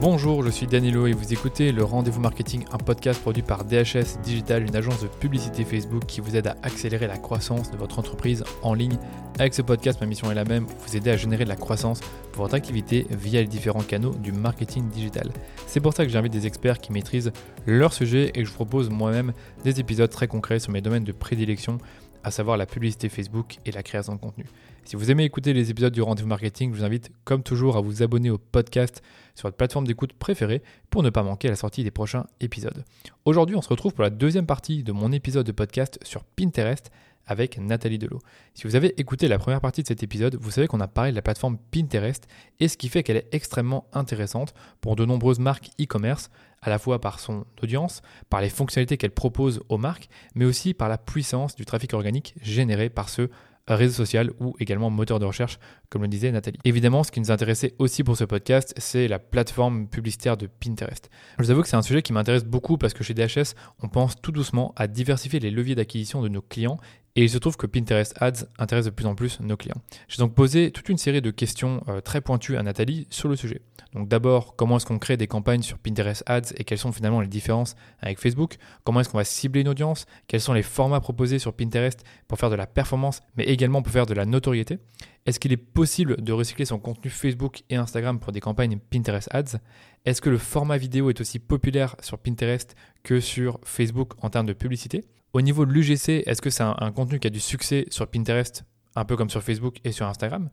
Bonjour, je suis Danilo et vous écoutez le Rendez-vous Marketing, un podcast produit par DHS Digital, une agence de publicité Facebook qui vous aide à accélérer la croissance de votre entreprise en ligne. Avec ce podcast, ma mission est la même, vous aider à générer de la croissance pour votre activité via les différents canaux du marketing digital. C'est pour ça que j'invite des experts qui maîtrisent leur sujet et que je propose moi-même des épisodes très concrets sur mes domaines de prédilection à savoir la publicité Facebook et la création de contenu. Si vous aimez écouter les épisodes du Rendez-vous Marketing, je vous invite comme toujours à vous abonner au podcast sur votre plateforme d'écoute préférée pour ne pas manquer la sortie des prochains épisodes. Aujourd'hui, on se retrouve pour la deuxième partie de mon épisode de podcast sur Pinterest avec Nathalie Delot. Si vous avez écouté la première partie de cet épisode, vous savez qu'on a parlé de la plateforme Pinterest et ce qui fait qu'elle est extrêmement intéressante pour de nombreuses marques e-commerce, à la fois par son audience, par les fonctionnalités qu'elle propose aux marques, mais aussi par la puissance du trafic organique généré par ce réseau social ou également moteur de recherche, comme le disait Nathalie. Évidemment, ce qui nous intéressait aussi pour ce podcast, c'est la plateforme publicitaire de Pinterest. Je vous avoue que c'est un sujet qui m'intéresse beaucoup parce que chez DHS, on pense tout doucement à diversifier les leviers d'acquisition de nos clients et il se trouve que Pinterest Ads intéresse de plus en plus nos clients. J'ai donc posé toute une série de questions euh, très pointues à Nathalie sur le sujet. Donc d'abord, comment est-ce qu'on crée des campagnes sur Pinterest Ads et quelles sont finalement les différences avec Facebook? Comment est-ce qu'on va cibler une audience? Quels sont les formats proposés sur Pinterest pour faire de la performance, mais également pour faire de la notoriété? Est-ce qu'il est possible de recycler son contenu Facebook et Instagram pour des campagnes Pinterest Ads? Est-ce que le format vidéo est aussi populaire sur Pinterest que sur Facebook en termes de publicité? Au niveau de l'UGC, est-ce que c'est un, contenu qui a du succès sur Pinterest, un peu comme sur Facebook et sur Instagram?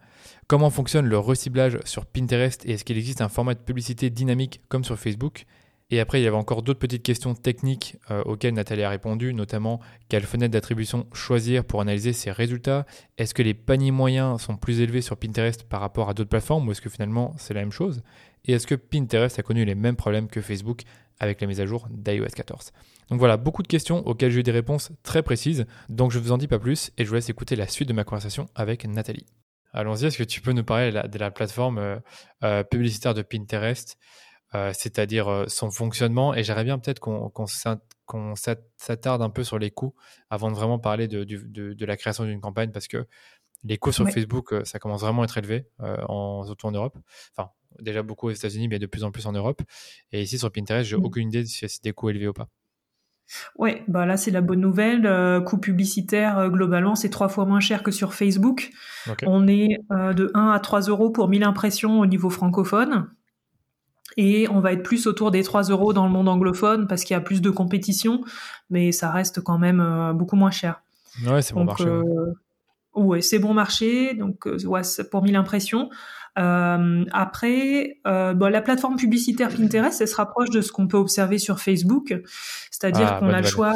Comment fonctionne le reciblage sur Pinterest et est-ce qu'il existe un format de publicité dynamique comme sur Facebook? Et après, il y avait encore d'autres petites questions techniques euh, auxquelles Nathalie a répondu, notamment quelle fenêtre d'attribution choisir pour analyser ses résultats? Est-ce que les paniers moyens sont plus élevés sur Pinterest par rapport à d'autres plateformes ou est-ce que finalement c'est la même chose? Et est-ce que Pinterest a connu les mêmes problèmes que Facebook avec la mise à jour d'iOS 14 donc voilà, beaucoup de questions auxquelles j'ai eu des réponses très précises, donc je ne vous en dis pas plus et je vous laisse écouter la suite de ma conversation avec Nathalie. Allons-y, est-ce que tu peux nous parler de la, plateforme euh, euh, publicitaire de Pinterest, euh, c'est-à-dire son fonctionnement? Et j'aimerais bien peut-être qu'on s'attarde un peu sur les coûts avant de vraiment parler de, la création d'une campagne, parce que les coûts sur Facebook, ça commence vraiment à être élevé, en, surtout en Europe. Enfin, déjà beaucoup aux États-Unis, mais de plus en plus en Europe. Et ici, sur Pinterest, j'ai mmh. aucune idée si c'est des coûts élevés ou pas. Ouais, bah là c'est la bonne nouvelle. Euh, coût publicitaire euh, globalement c'est trois fois moins cher que sur Facebook. On est euh, de 1 à 3 euros pour 1000 impressions au niveau francophone. Et on va être plus autour des 3 euros dans le monde anglophone parce qu'il y a plus de compétition, mais ça reste quand même beaucoup moins cher. Ouais, c'est bon marché. Ouais, c'est bon marché, donc ouais, pour 1000 impressions. Euh, après, euh, bon, la plateforme publicitaire Pinterest, elle se rapproche de ce qu'on peut observer sur Facebook, c'est-à-dire ah, qu'on a le choix.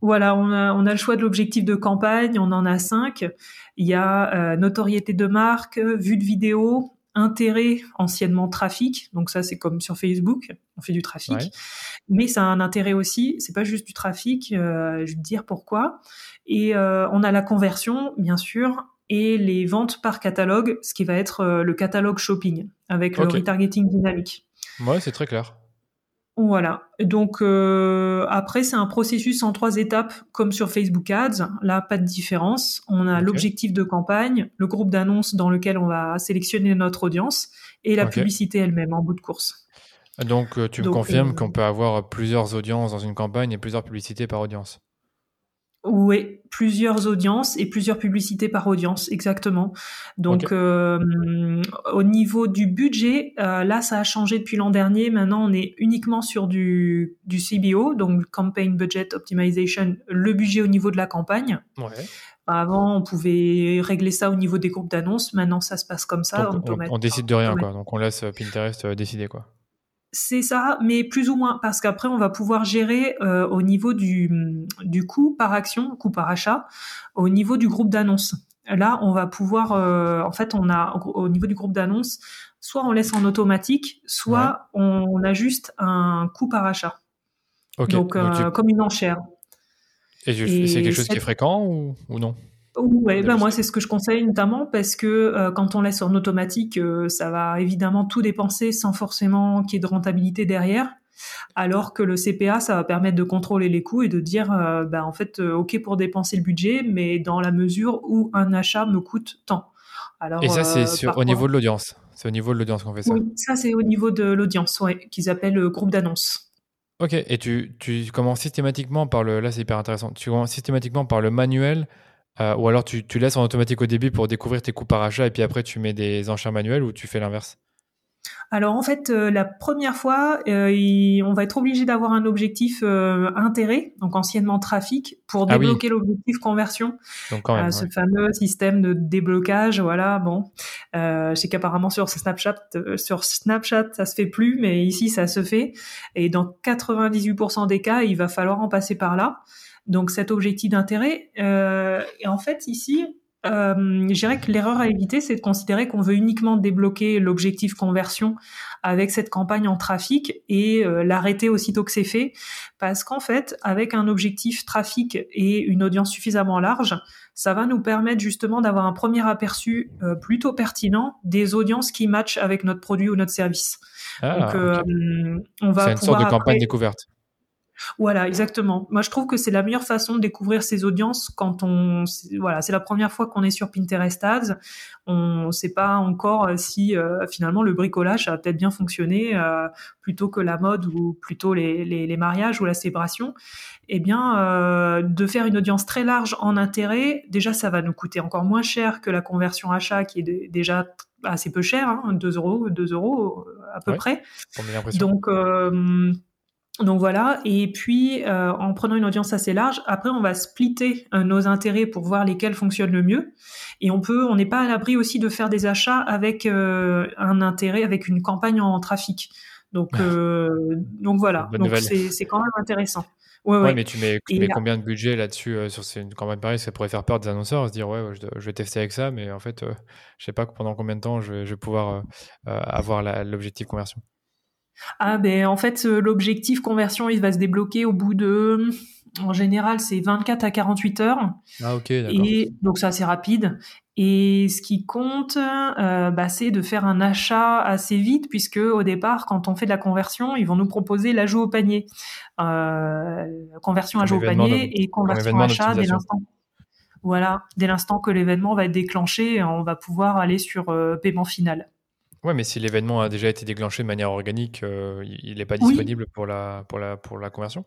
Voilà, on a, on a le choix de l'objectif de campagne, on en a cinq. Il y a euh, notoriété de marque, vue de vidéo, intérêt, anciennement trafic. Donc ça, c'est comme sur Facebook, on fait du trafic. Mais ça a un intérêt aussi, c'est pas juste du trafic, euh, je vais te dire pourquoi. Et euh, on a la conversion, bien sûr, et les ventes par catalogue, ce qui va être euh, le catalogue shopping avec le retargeting dynamique. Ouais, c'est très clair. Voilà. Donc euh, après, c'est un processus en trois étapes, comme sur Facebook Ads. Là, pas de différence. On a l'objectif de campagne, le groupe d'annonces dans lequel on va sélectionner notre audience, et la publicité elle-même en bout de course. Donc, euh, tu me confirmes qu'on peut avoir plusieurs audiences dans une campagne et plusieurs publicités par audience oui, plusieurs audiences et plusieurs publicités par audience, exactement. Donc, euh, au niveau du budget, euh, là, ça a changé depuis l'an dernier. Maintenant, on est uniquement sur du, du CBO, donc Campaign Budget Optimization, le budget au niveau de la campagne. Ouais. Avant, on pouvait régler ça au niveau des groupes d'annonces. Maintenant, ça se passe comme ça. on, on, décide de rien, quoi. Donc, on laisse Pinterest euh, décider, quoi. C'est ça, mais plus ou moins, parce qu'après, on va pouvoir gérer euh, au niveau du, du coût par action, coût par achat, au niveau du groupe d'annonces. Là, on va pouvoir, euh, en fait, on a au niveau du groupe d'annonces, soit on laisse en automatique, soit on, ajuste un coût par achat. Donc, euh, comme une enchère. Et, c'est quelque chose qui est fréquent ou, ou non? Ouais, ben moi c'est ce que je conseille notamment parce que euh, quand on laisse en automatique, euh, ça va évidemment tout dépenser sans forcément qu'il y ait de rentabilité derrière. Alors que le CPA, ça va permettre de contrôler les coûts et de dire, euh, ben, en fait, ok pour dépenser le budget, mais dans la mesure où un achat me coûte tant. Alors, et ça, c'est au niveau de l'audience. C'est au niveau de l'audience qu'on fait ça. Oui, ça c'est au niveau de l'audience, ouais, qu'ils appellent le groupe d'annonces. Ok, et tu, tu commences systématiquement par le. Là, c'est hyper intéressant. Tu commences systématiquement par le manuel, ou alors tu, tu laisses en automatique au début pour découvrir tes coûts par achat, et puis après tu mets des enchères manuelles, ou tu fais l'inverse? Alors en fait, euh, la première fois, euh, on va être obligé d'avoir un objectif euh, intérêt, donc anciennement trafic, pour ah débloquer l'objectif conversion. Donc quand même, ce fameux système de déblocage, voilà. Bon, je sais qu'apparemment sur Snapchat, sur Snapchat, ça se fait plus, mais ici ça se fait. Et dans 98% des cas, il va falloir en passer par là. Donc cet objectif d'intérêt. et en fait ici, euh, je dirais que l'erreur à éviter, c'est de considérer qu'on veut uniquement débloquer l'objectif conversion avec cette campagne en trafic et euh, l'arrêter aussitôt que c'est fait, parce qu'en fait, avec un objectif trafic et une audience suffisamment large, ça va nous permettre justement d'avoir un premier aperçu euh, plutôt pertinent des audiences qui matchent avec notre produit ou notre service. Ah, Donc, euh, on va c'est une sorte de campagne découverte. Voilà, exactement. Moi, je trouve que c'est la meilleure façon de découvrir ces audiences quand on, voilà, c'est la première fois qu'on est sur Pinterest Ads. On ne sait pas encore euh, si euh, finalement le bricolage a peut-être bien fonctionné euh, plutôt que la mode ou plutôt les, les, mariages ou la célébration. Eh bien, de faire une audience très large en intérêt, déjà, ça va nous coûter encore moins cher que la conversion achat qui est déjà assez peu cher, hein, 2 euros, 2 euros à peu près. Donc, donc voilà, et puis euh, en prenant une audience assez large, après on va splitter euh, nos intérêts pour voir lesquels fonctionnent le mieux. Et on peut, on n'est pas à l'abri aussi de faire des achats avec euh, un intérêt, avec une campagne en trafic. Donc, donc voilà, donc c'est quand même intéressant. Ouais, ouais. mais tu mets, combien de budget là-dessus sur une campagne pareille Ça pourrait faire peur des annonceurs, se dire ouais, je, vais tester avec ça, mais en fait, je sais pas pendant combien de temps je, vais pouvoir avoir l'objectif conversion. Ah ben en fait euh, l'objectif conversion il va se débloquer au bout de en général c'est 24 à 48 heures. Ah ok Et donc c'est assez rapide. Et ce qui compte, euh, bah, c'est de faire un achat assez vite, puisque au départ, quand on fait de la conversion, ils vont nous proposer l'ajout au panier, euh, conversion ajout au panier et conversion achat dès l'instant. Voilà, dès l'instant que l'événement va être déclenché, on va pouvoir aller sur paiement final. Ouais, mais si l'événement a déjà été déclenché de manière organique, euh, il n'est pas disponible pour, la, pour, la, pour la conversion?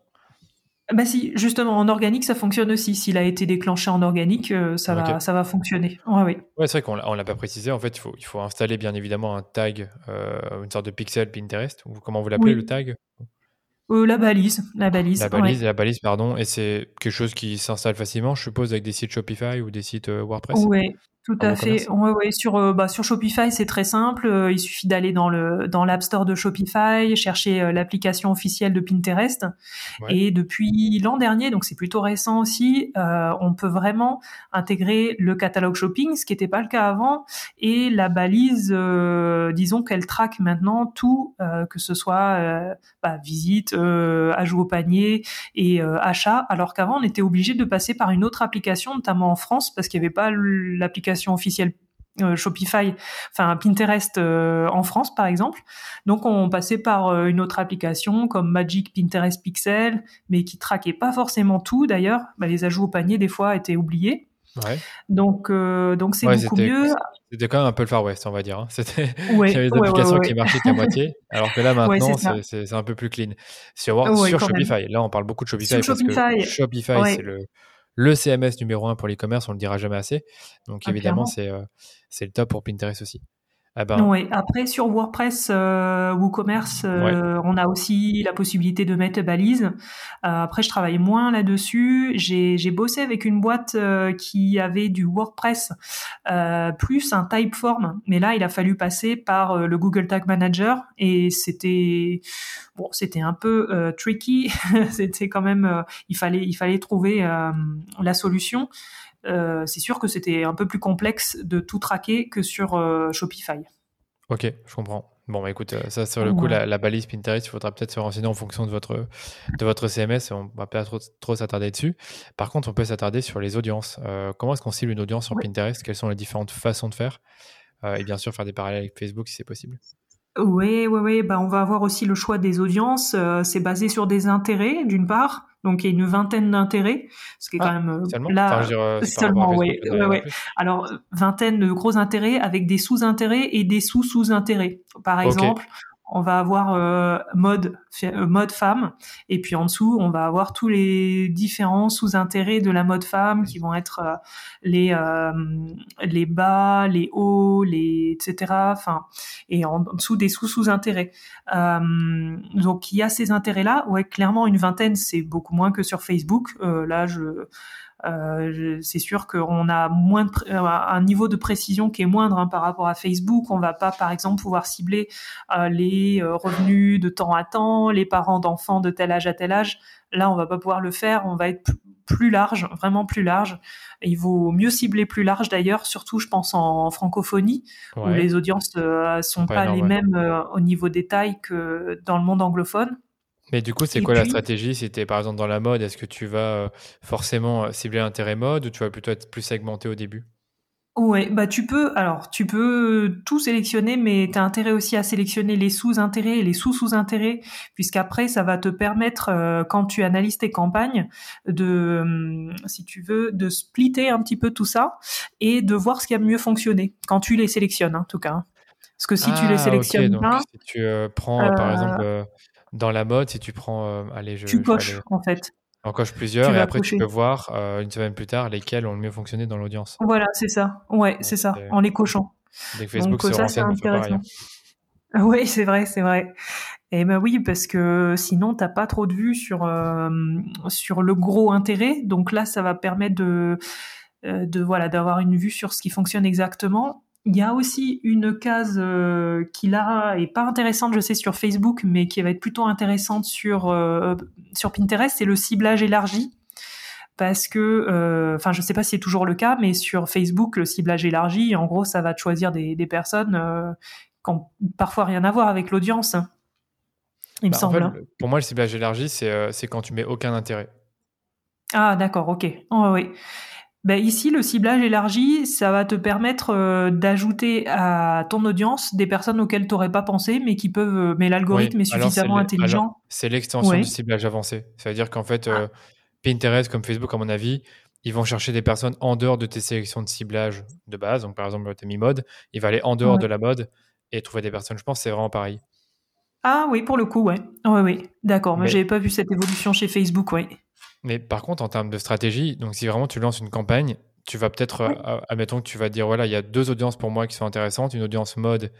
Bah si, justement, en organique, ça fonctionne aussi. S'il a été déclenché en organique, euh, ça, va, ça va fonctionner. Ouais, oui. ouais, c'est vrai qu'on ne l'a pas précisé. En fait, il faut, il faut installer bien évidemment un tag, euh, une sorte de pixel Pinterest. Ou comment vous l'appelez, le tag? La balise. La balise, la balise, la balise, pardon. Et c'est quelque chose qui s'installe facilement, je suppose, avec des sites Shopify ou des sites WordPress? Oui, tout à fait. Ouais, ouais. Sur, euh, bah, sur Shopify, c'est très simple. Euh, il suffit d'aller dans le dans l'App Store de Shopify, chercher euh, l'application officielle de Pinterest. Et depuis l'an dernier, donc c'est plutôt récent aussi, on peut vraiment intégrer le catalogue shopping, ce qui n'était pas le cas avant, et la balise, disons qu'elle traque maintenant tout, que ce soit bah, visite, ajout au panier et achat, alors qu'avant on était obligé de passer par une autre application, notamment en France, parce qu'il n'y avait pas l'application officielle euh, Shopify, enfin Pinterest euh, en France par exemple. Donc on passait par euh, une autre application comme Magic Pinterest Pixel, mais qui traquait pas forcément tout d'ailleurs. Bah, les ajouts au panier des fois étaient oubliés. Donc donc c'est beaucoup mieux. C'était quand même un peu le Far West, on va dire. Hein. C'était il y avait des applications qui marchaient qu'à moitié, alors que là maintenant c'est un peu plus clean. Sur, sur Shopify, là on parle beaucoup de Shopify parce que Shopify c'est le le CMS numéro un pour l'e-commerce, on le dira jamais assez. Donc ah, évidemment, c'est euh, c'est le top pour Pinterest aussi. Ah ben... Après, sur WordPress euh, WooCommerce, euh, on a aussi la possibilité de mettre balise. Euh, après, je travaille moins là-dessus. J'ai bossé avec une boîte euh, qui avait du WordPress plus un Typeform, mais là, il a fallu passer par le Google Tag Manager et c'était bon, c'était un peu tricky. c'était quand même, il fallait il fallait trouver la solution. Euh, c'est sûr que c'était un peu plus complexe de tout traquer que sur euh, Shopify. Ok, je comprends. Bon, bah écoute, euh, ça sur le coup, la, balise Pinterest, il faudra peut-être se renseigner en fonction de votre, de votre CMS. On va pas trop, trop s'attarder dessus. Par contre, on peut s'attarder sur les audiences. comment est-ce qu'on cible une audience sur Pinterest? Quelles sont les différentes façons de faire? Et bien sûr, faire des parallèles avec Facebook si c'est possible. Oui, oui, oui. Bah, on va avoir aussi le choix des audiences. c'est basé sur des intérêts, d'une part. Donc il y a une vingtaine d'intérêts, ce qui est quand Ah, même euh, Seulement là Enfin, dire, euh, seulement, oui, ouais, ouais. Alors vingtaine de gros intérêts avec des sous-intérêts et des sous-sous-intérêts. Par exemple, on va avoir euh, euh, mode femme et puis en dessous on va avoir tous les différents sous-intérêts de la mode femme qui vont être euh, les bas, les hauts, les etc. Et en, dessous des sous-sous-intérêts. Donc il y a ces intérêts-là. Ouais, clairement une vingtaine c'est beaucoup moins que sur Facebook. Là je euh, c'est sûr qu'on a moins de pré- euh, un niveau de précision qui est moindre hein, par rapport à Facebook. On va pas, par exemple, pouvoir cibler euh, les revenus de temps à temps, les parents d'enfants de tel âge à tel âge. Là, on va pas pouvoir le faire. On va être plus large, vraiment plus large. Et il vaut mieux cibler plus large d'ailleurs, surtout je pense en francophonie où les audiences euh, sont Pas les mêmes euh, au niveau détail que dans le monde anglophone. Mais du coup, c'est quoi la stratégie si tu es par exemple dans la mode? Est-ce que tu vas euh, forcément euh, cibler l'intérêt mode ou tu vas plutôt être plus segmenté au début? Ouais, bah tu peux, alors tu peux tout sélectionner, mais tu as intérêt aussi à sélectionner les sous-intérêts et les sous-sous-intérêts, puisqu'après ça va te permettre, euh, quand tu analyses tes campagnes, de, hum, si tu veux, de splitter un petit peu tout ça et de voir ce qui a mieux fonctionné, quand tu les sélectionnes hein, en tout cas. hein. Parce que si tu les Ah, sélectionnes ok. Donc, pas, si tu euh, prends, euh, par euh, exemple, euh, dans la mode, si tu prends, euh, allez, je, tu je coches en fait. en coche plusieurs Tu et après tu peux voir euh, une semaine plus tard lesquels ont le mieux fonctionné dans l'audience. Voilà, c'est ça. Ouais, c'est ça, en les cochant. Dès que Facebook Donc se ça renseigne, pareil. Oui, c'est vrai, c'est vrai. Et ben oui, parce que sinon t'as pas trop de vues sur euh, sur le gros intérêt. Donc là, ça va permettre de de voilà d'avoir une vue sur ce qui fonctionne exactement. Il y a aussi une case euh, qui là est pas intéressante, je sais, sur Facebook, mais qui va être plutôt intéressante sur euh, sur Pinterest, c'est le ciblage élargi. Parce que, euh, enfin, je sais pas si c'est toujours le cas, mais sur Facebook, le ciblage élargi, en gros, ça va te choisir des, des personnes qui ont parfois rien à voir avec l'audience. Il me Bah, en semble. fait, hein. pour moi, le ciblage élargi, c'est c'est quand tu mets aucun intérêt. Ah, d'accord, ok. Oh, oui. Ben, ici, le ciblage élargi, ça va te permettre euh, d'ajouter à ton audience des personnes auxquelles tu n'aurais pas pensé, mais qui peuvent. euh, mais l'algorithme Oui, est suffisamment intelligent. C'est l'extension du ciblage avancé. Ça veut dire qu'en fait, Ah. euh, Pinterest comme Facebook, à mon avis, ils vont chercher des personnes en dehors de tes sélections de ciblage de base. Donc, par exemple, tu mis mode, il va aller en dehors Ouais. de la mode et trouver des personnes. Je pense que c'est vraiment pareil. Ah oui, pour le coup, ouais. Oui, oui. D'accord, mais Mais- j'avais pas vu cette évolution chez Facebook, ouais. Mais par contre, en termes de stratégie, donc si vraiment tu lances une campagne, tu vas peut-être, euh, Oui. admettons que tu vas dire, voilà, il y a deux audiences pour moi qui sont intéressantes, une audience mode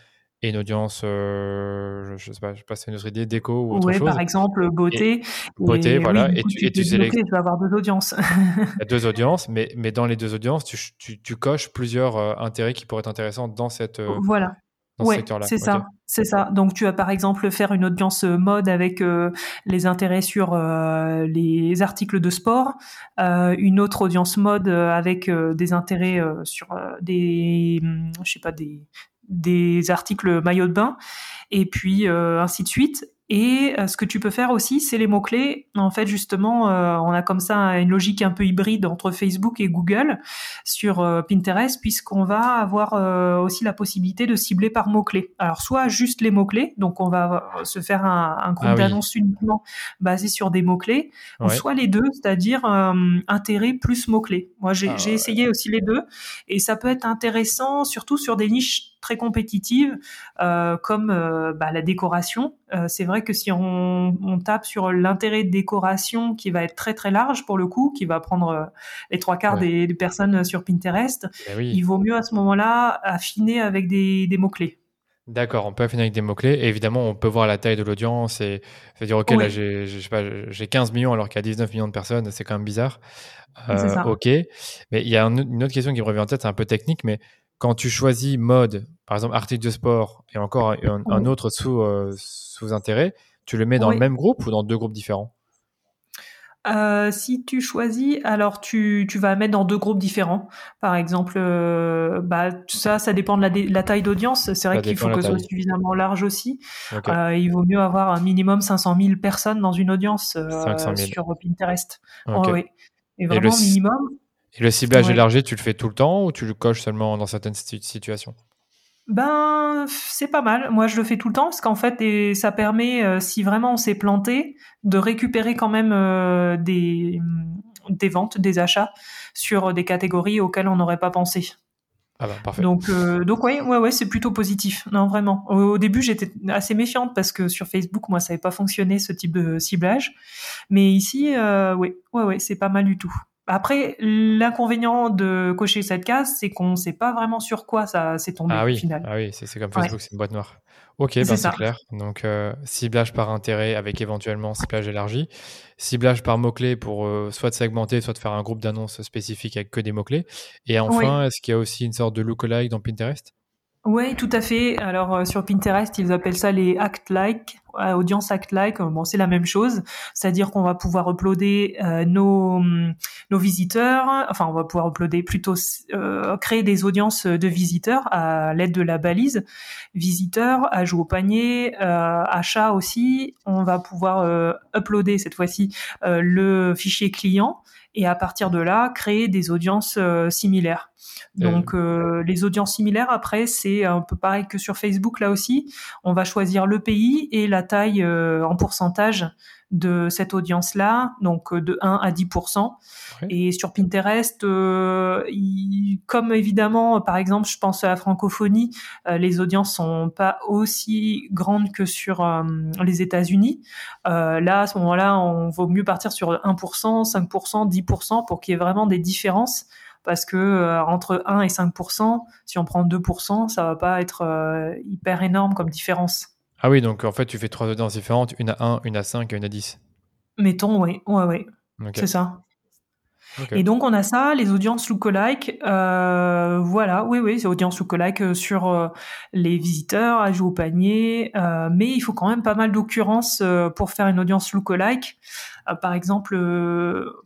et une audience, euh, je, je sais pas, je sais pas, c'est une autre idée, déco ou autre Ouais, chose. par exemple, beauté. beauté, Et voilà, oui, et coup, tu- et tu fais du sélec- beauté, tu vas avoir deux audiences. Il y a deux audiences, mais, mais dans les deux audiences, tu, tu, tu coches plusieurs euh, intérêts qui pourraient être intéressants dans, cette, euh, voilà. Secteur-là. c'est ça, c'est ça. Donc tu vas par exemple faire une audience euh, mode avec euh, les intérêts sur euh, les articles de sport, euh, une autre audience mode avec des intérêts sur des, hum, je sais pas des des articles maillot de bain, et puis ainsi de suite. Et euh, ce que tu peux faire aussi, c'est les mots-clés. En fait, justement, euh, on a comme ça une logique un peu hybride entre Facebook et Google sur euh, Pinterest, puisqu'on va avoir euh, aussi la possibilité de cibler par mots-clés. Alors, soit juste les mots-clés, donc on va euh, se faire un, un groupe Ah oui. uniquement basé sur des mots-clés, ou soit les deux, c'est-à-dire euh, intérêt plus mots-clés. Moi, j'ai Ah essayé aussi les deux, et ça peut être intéressant, surtout sur des niches très compétitives, euh, comme euh, bah, la décoration. Euh, c'est vrai que si on, on tape sur l'intérêt de décoration qui va être très très large pour le coup, qui va prendre les trois quarts Ouais. des, des personnes sur Pinterest, Eh oui. il vaut mieux à ce moment-là affiner avec des, des mots-clés. D'accord, on peut affiner avec des mots-clés. Et évidemment, on peut voir la taille de l'audience et se dire, OK, là, Oui. j'ai j'ai- je sais pas, j'ai 15 millions alors qu'il y a 19 millions de personnes. C'est quand même bizarre. Euh, ça. OK. Mais il y a un- une autre question qui me revient en tête, c'est un peu technique, mais quand tu choisis mode, par exemple, article de sport et encore un, un Oui. autre sous, euh, sous-intérêt, tu le mets dans Oui. le même groupe ou dans deux groupes différents? Euh, si tu choisis, alors tu, tu vas mettre dans deux groupes différents. Par exemple, euh, bah, ça, ça dépend de la, taille d'audience. C'est vrai qu'il faut que ce soit suffisamment large aussi. Euh, il vaut mieux avoir un minimum 500 000 personnes dans une audience 500 000. sur Pinterest. Oh, oui. Et le vraiment si- minimum. Et le ciblage Ouais. élargi, tu le fais tout le temps ou tu le coches seulement dans certaines situ- situations? Ben, c'est pas mal. Moi, je le fais tout le temps parce qu'en fait, et ça permet, euh, si vraiment on s'est planté, de récupérer quand même euh, des, des ventes, des achats sur des catégories auxquelles on n'aurait pas pensé. Ah bah, parfait. Donc, euh, donc ouais, ouais, ouais, c'est plutôt positif. Non, vraiment. Au, début, j'étais assez méfiante parce que sur Facebook, moi, ça n'avait pas fonctionné ce type de ciblage. Mais ici, euh, oui, ouais, ouais, c'est pas mal du tout. Après, l'inconvénient de cocher cette case, c'est qu'on ne sait pas vraiment sur quoi ça s'est tombé ah oui. au final. Ah oui, c'est comme Facebook, c'est une boîte noire. Ok, ben c'est clair. Donc, euh, ciblage par intérêt avec éventuellement ciblage élargi. Ciblage par mots-clés pour euh, soit de segmenter, soit de faire un groupe d'annonces spécifiques avec que des mots-clés. Et enfin, est-ce qu'il y a aussi une sorte de lookalike dans Pinterest? Oui, tout à fait. Alors euh, sur Pinterest, ils appellent ça les act-like, audience act-like. Bon, c'est la même chose, c'est-à-dire qu'on va pouvoir uploader euh, nos nos visiteurs. Enfin, on va pouvoir uploader plutôt créer des audiences de visiteurs à l'aide de la balise visiteurs, ajout au panier, achat aussi. On va pouvoir uploader cette fois-ci le fichier client et à partir de là créer des audiences similaires. Donc euh, les audiences similaires, après, c'est un peu pareil que sur Facebook là aussi. On va choisir le pays et la taille euh, en pourcentage de cette audience-là, donc euh, de 1 à 10%. Et sur Pinterest, comme évidemment, par exemple, je pense à la francophonie, les audiences sont pas aussi grandes que sur les États-Unis. là, à ce moment-là, on vaut mieux partir sur 1%, 5%, 10% pour qu'il y ait vraiment des différences parce que euh, entre 1 et 5% si on prend 2% ça va pas être euh, hyper énorme comme différence. Ah oui, donc en fait, tu fais trois audiences différentes, une à 1, une à 5 et une à 10. Mettons, oui, ouais, ouais. C'est ça. Et donc on a ça, les audiences lookalike, euh, voilà, oui, oui, c'est audience lookalike euh, sur euh, les visiteurs, ajout au panier, euh, mais il faut quand même pas mal d'occurrences pour faire une audience lookalike. par exemple,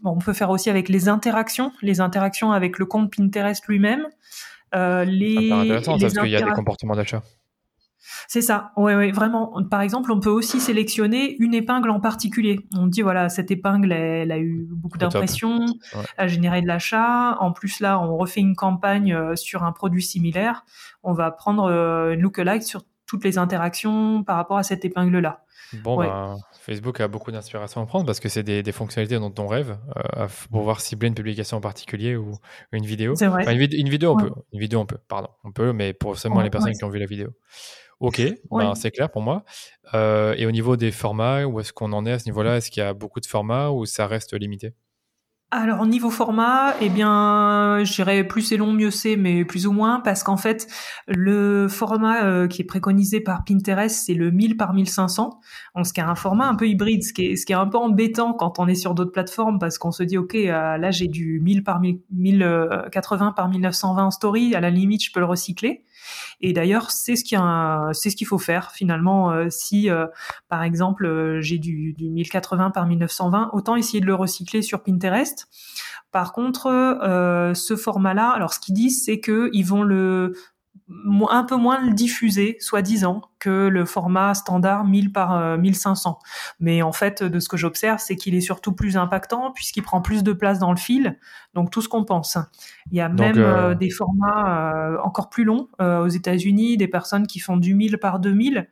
on peut faire aussi avec les interactions, les interactions avec le compte Pinterest lui-même. les, intéressant, parce qu'il y a des comportements d'achat. C'est ça. Oui, ouais, vraiment. Par exemple, on peut aussi sélectionner une épingle en particulier. On dit voilà, cette épingle, elle, a eu beaucoup d'impressions, elle a généré de l'achat. En plus, là, on refait une campagne euh, sur un produit similaire. On va prendre euh, une lookalike sur toutes les interactions par rapport à cette épingle-là. Bon, ben, Facebook a beaucoup d'inspiration à prendre parce que c'est des, fonctionnalités dont on rêve euh, pour pouvoir cibler une publication en particulier ou une vidéo. Vrai. une, vidéo, on peut. Une vidéo, on peut. Pardon, on peut, mais pour seulement les personnes qui ont vu la vidéo. Ok, ben, c'est clair pour moi. Euh, et au niveau des formats, où est-ce qu'on en est à ce niveau-là? Est-ce qu'il y a beaucoup de formats ou ça reste limité? Alors niveau format, eh bien, je dirais plus c'est long, mieux c'est, mais plus ou moins, parce qu'en fait, le format euh, qui est préconisé par Pinterest, c'est le 1000 par 1500, donc ce qui est un format un peu hybride, ce qui est, ce qui est un peu embêtant quand on est sur d'autres plateformes, parce qu'on se dit, ok, euh, là j'ai du 1000 par 1080 par 1920 en story, à la limite, je peux le recycler. Et d'ailleurs, c'est ce qu'il ce qu'il faut faire finalement. Euh, si, euh, par exemple, euh, j'ai du, du 1080 par 1920, autant essayer de le recycler sur Pinterest. Par contre, ce format-là, alors ce qu'ils disent, c'est que ils vont le un peu moins le diffuser, soi-disant, que le format standard 1000 par 1500. Euh, Mais en fait, de ce que j'observe, c'est qu'il est surtout plus impactant puisqu'il prend plus de place dans le fil. Donc tout ce qu'on pense. Il y a même euh, euh, des formats encore plus longs aux États-Unis, des personnes qui font du 1000 par 2000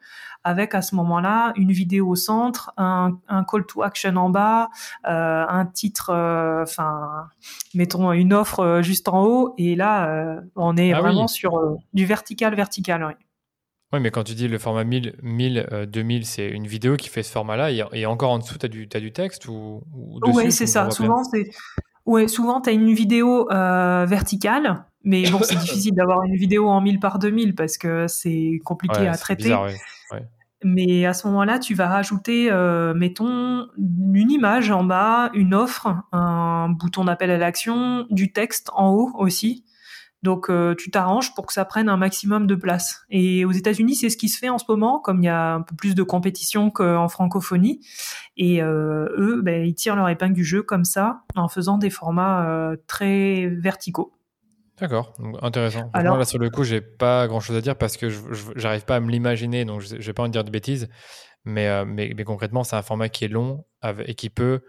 avec à ce moment-là une vidéo au centre, un, call to action en bas, euh, un titre, euh, enfin, mettons une offre euh, juste en haut, et là, on est ah vraiment sur du vertical, vertical. Oui. Oui, mais quand tu dis le format 1000, 1000 2000, c'est une vidéo qui fait ce format-là, et, encore en dessous, tu as, du, as du texte ou, Oui, c'est ça. Souvent, c'est. Ouais, souvent, tu as une vidéo verticale, mais bon, c'est difficile d'avoir une vidéo en 1000 par 2000 parce que c'est compliqué à traiter. Bizarre, ouais. Mais à ce moment-là, tu vas rajouter, euh, mettons, une image en bas, une offre, un bouton d'appel à l'action, du texte en haut aussi. Donc euh, tu t'arranges pour que ça prenne un maximum de place. Et aux États-Unis, c'est ce qui se fait en ce moment, comme il y a un peu plus de compétition qu'en francophonie. Et euh, eux, ben, ils tirent leur épingle du jeu comme ça, en faisant des formats très verticaux. D'accord, intéressant. Alors, là, sur le coup, j'ai pas grand chose à dire parce que je j'arrive pas à me l'imaginer, donc je n'ai pas envie de dire de bêtises. Mais, euh, mais, mais, concrètement, c'est un format qui est long et qui peut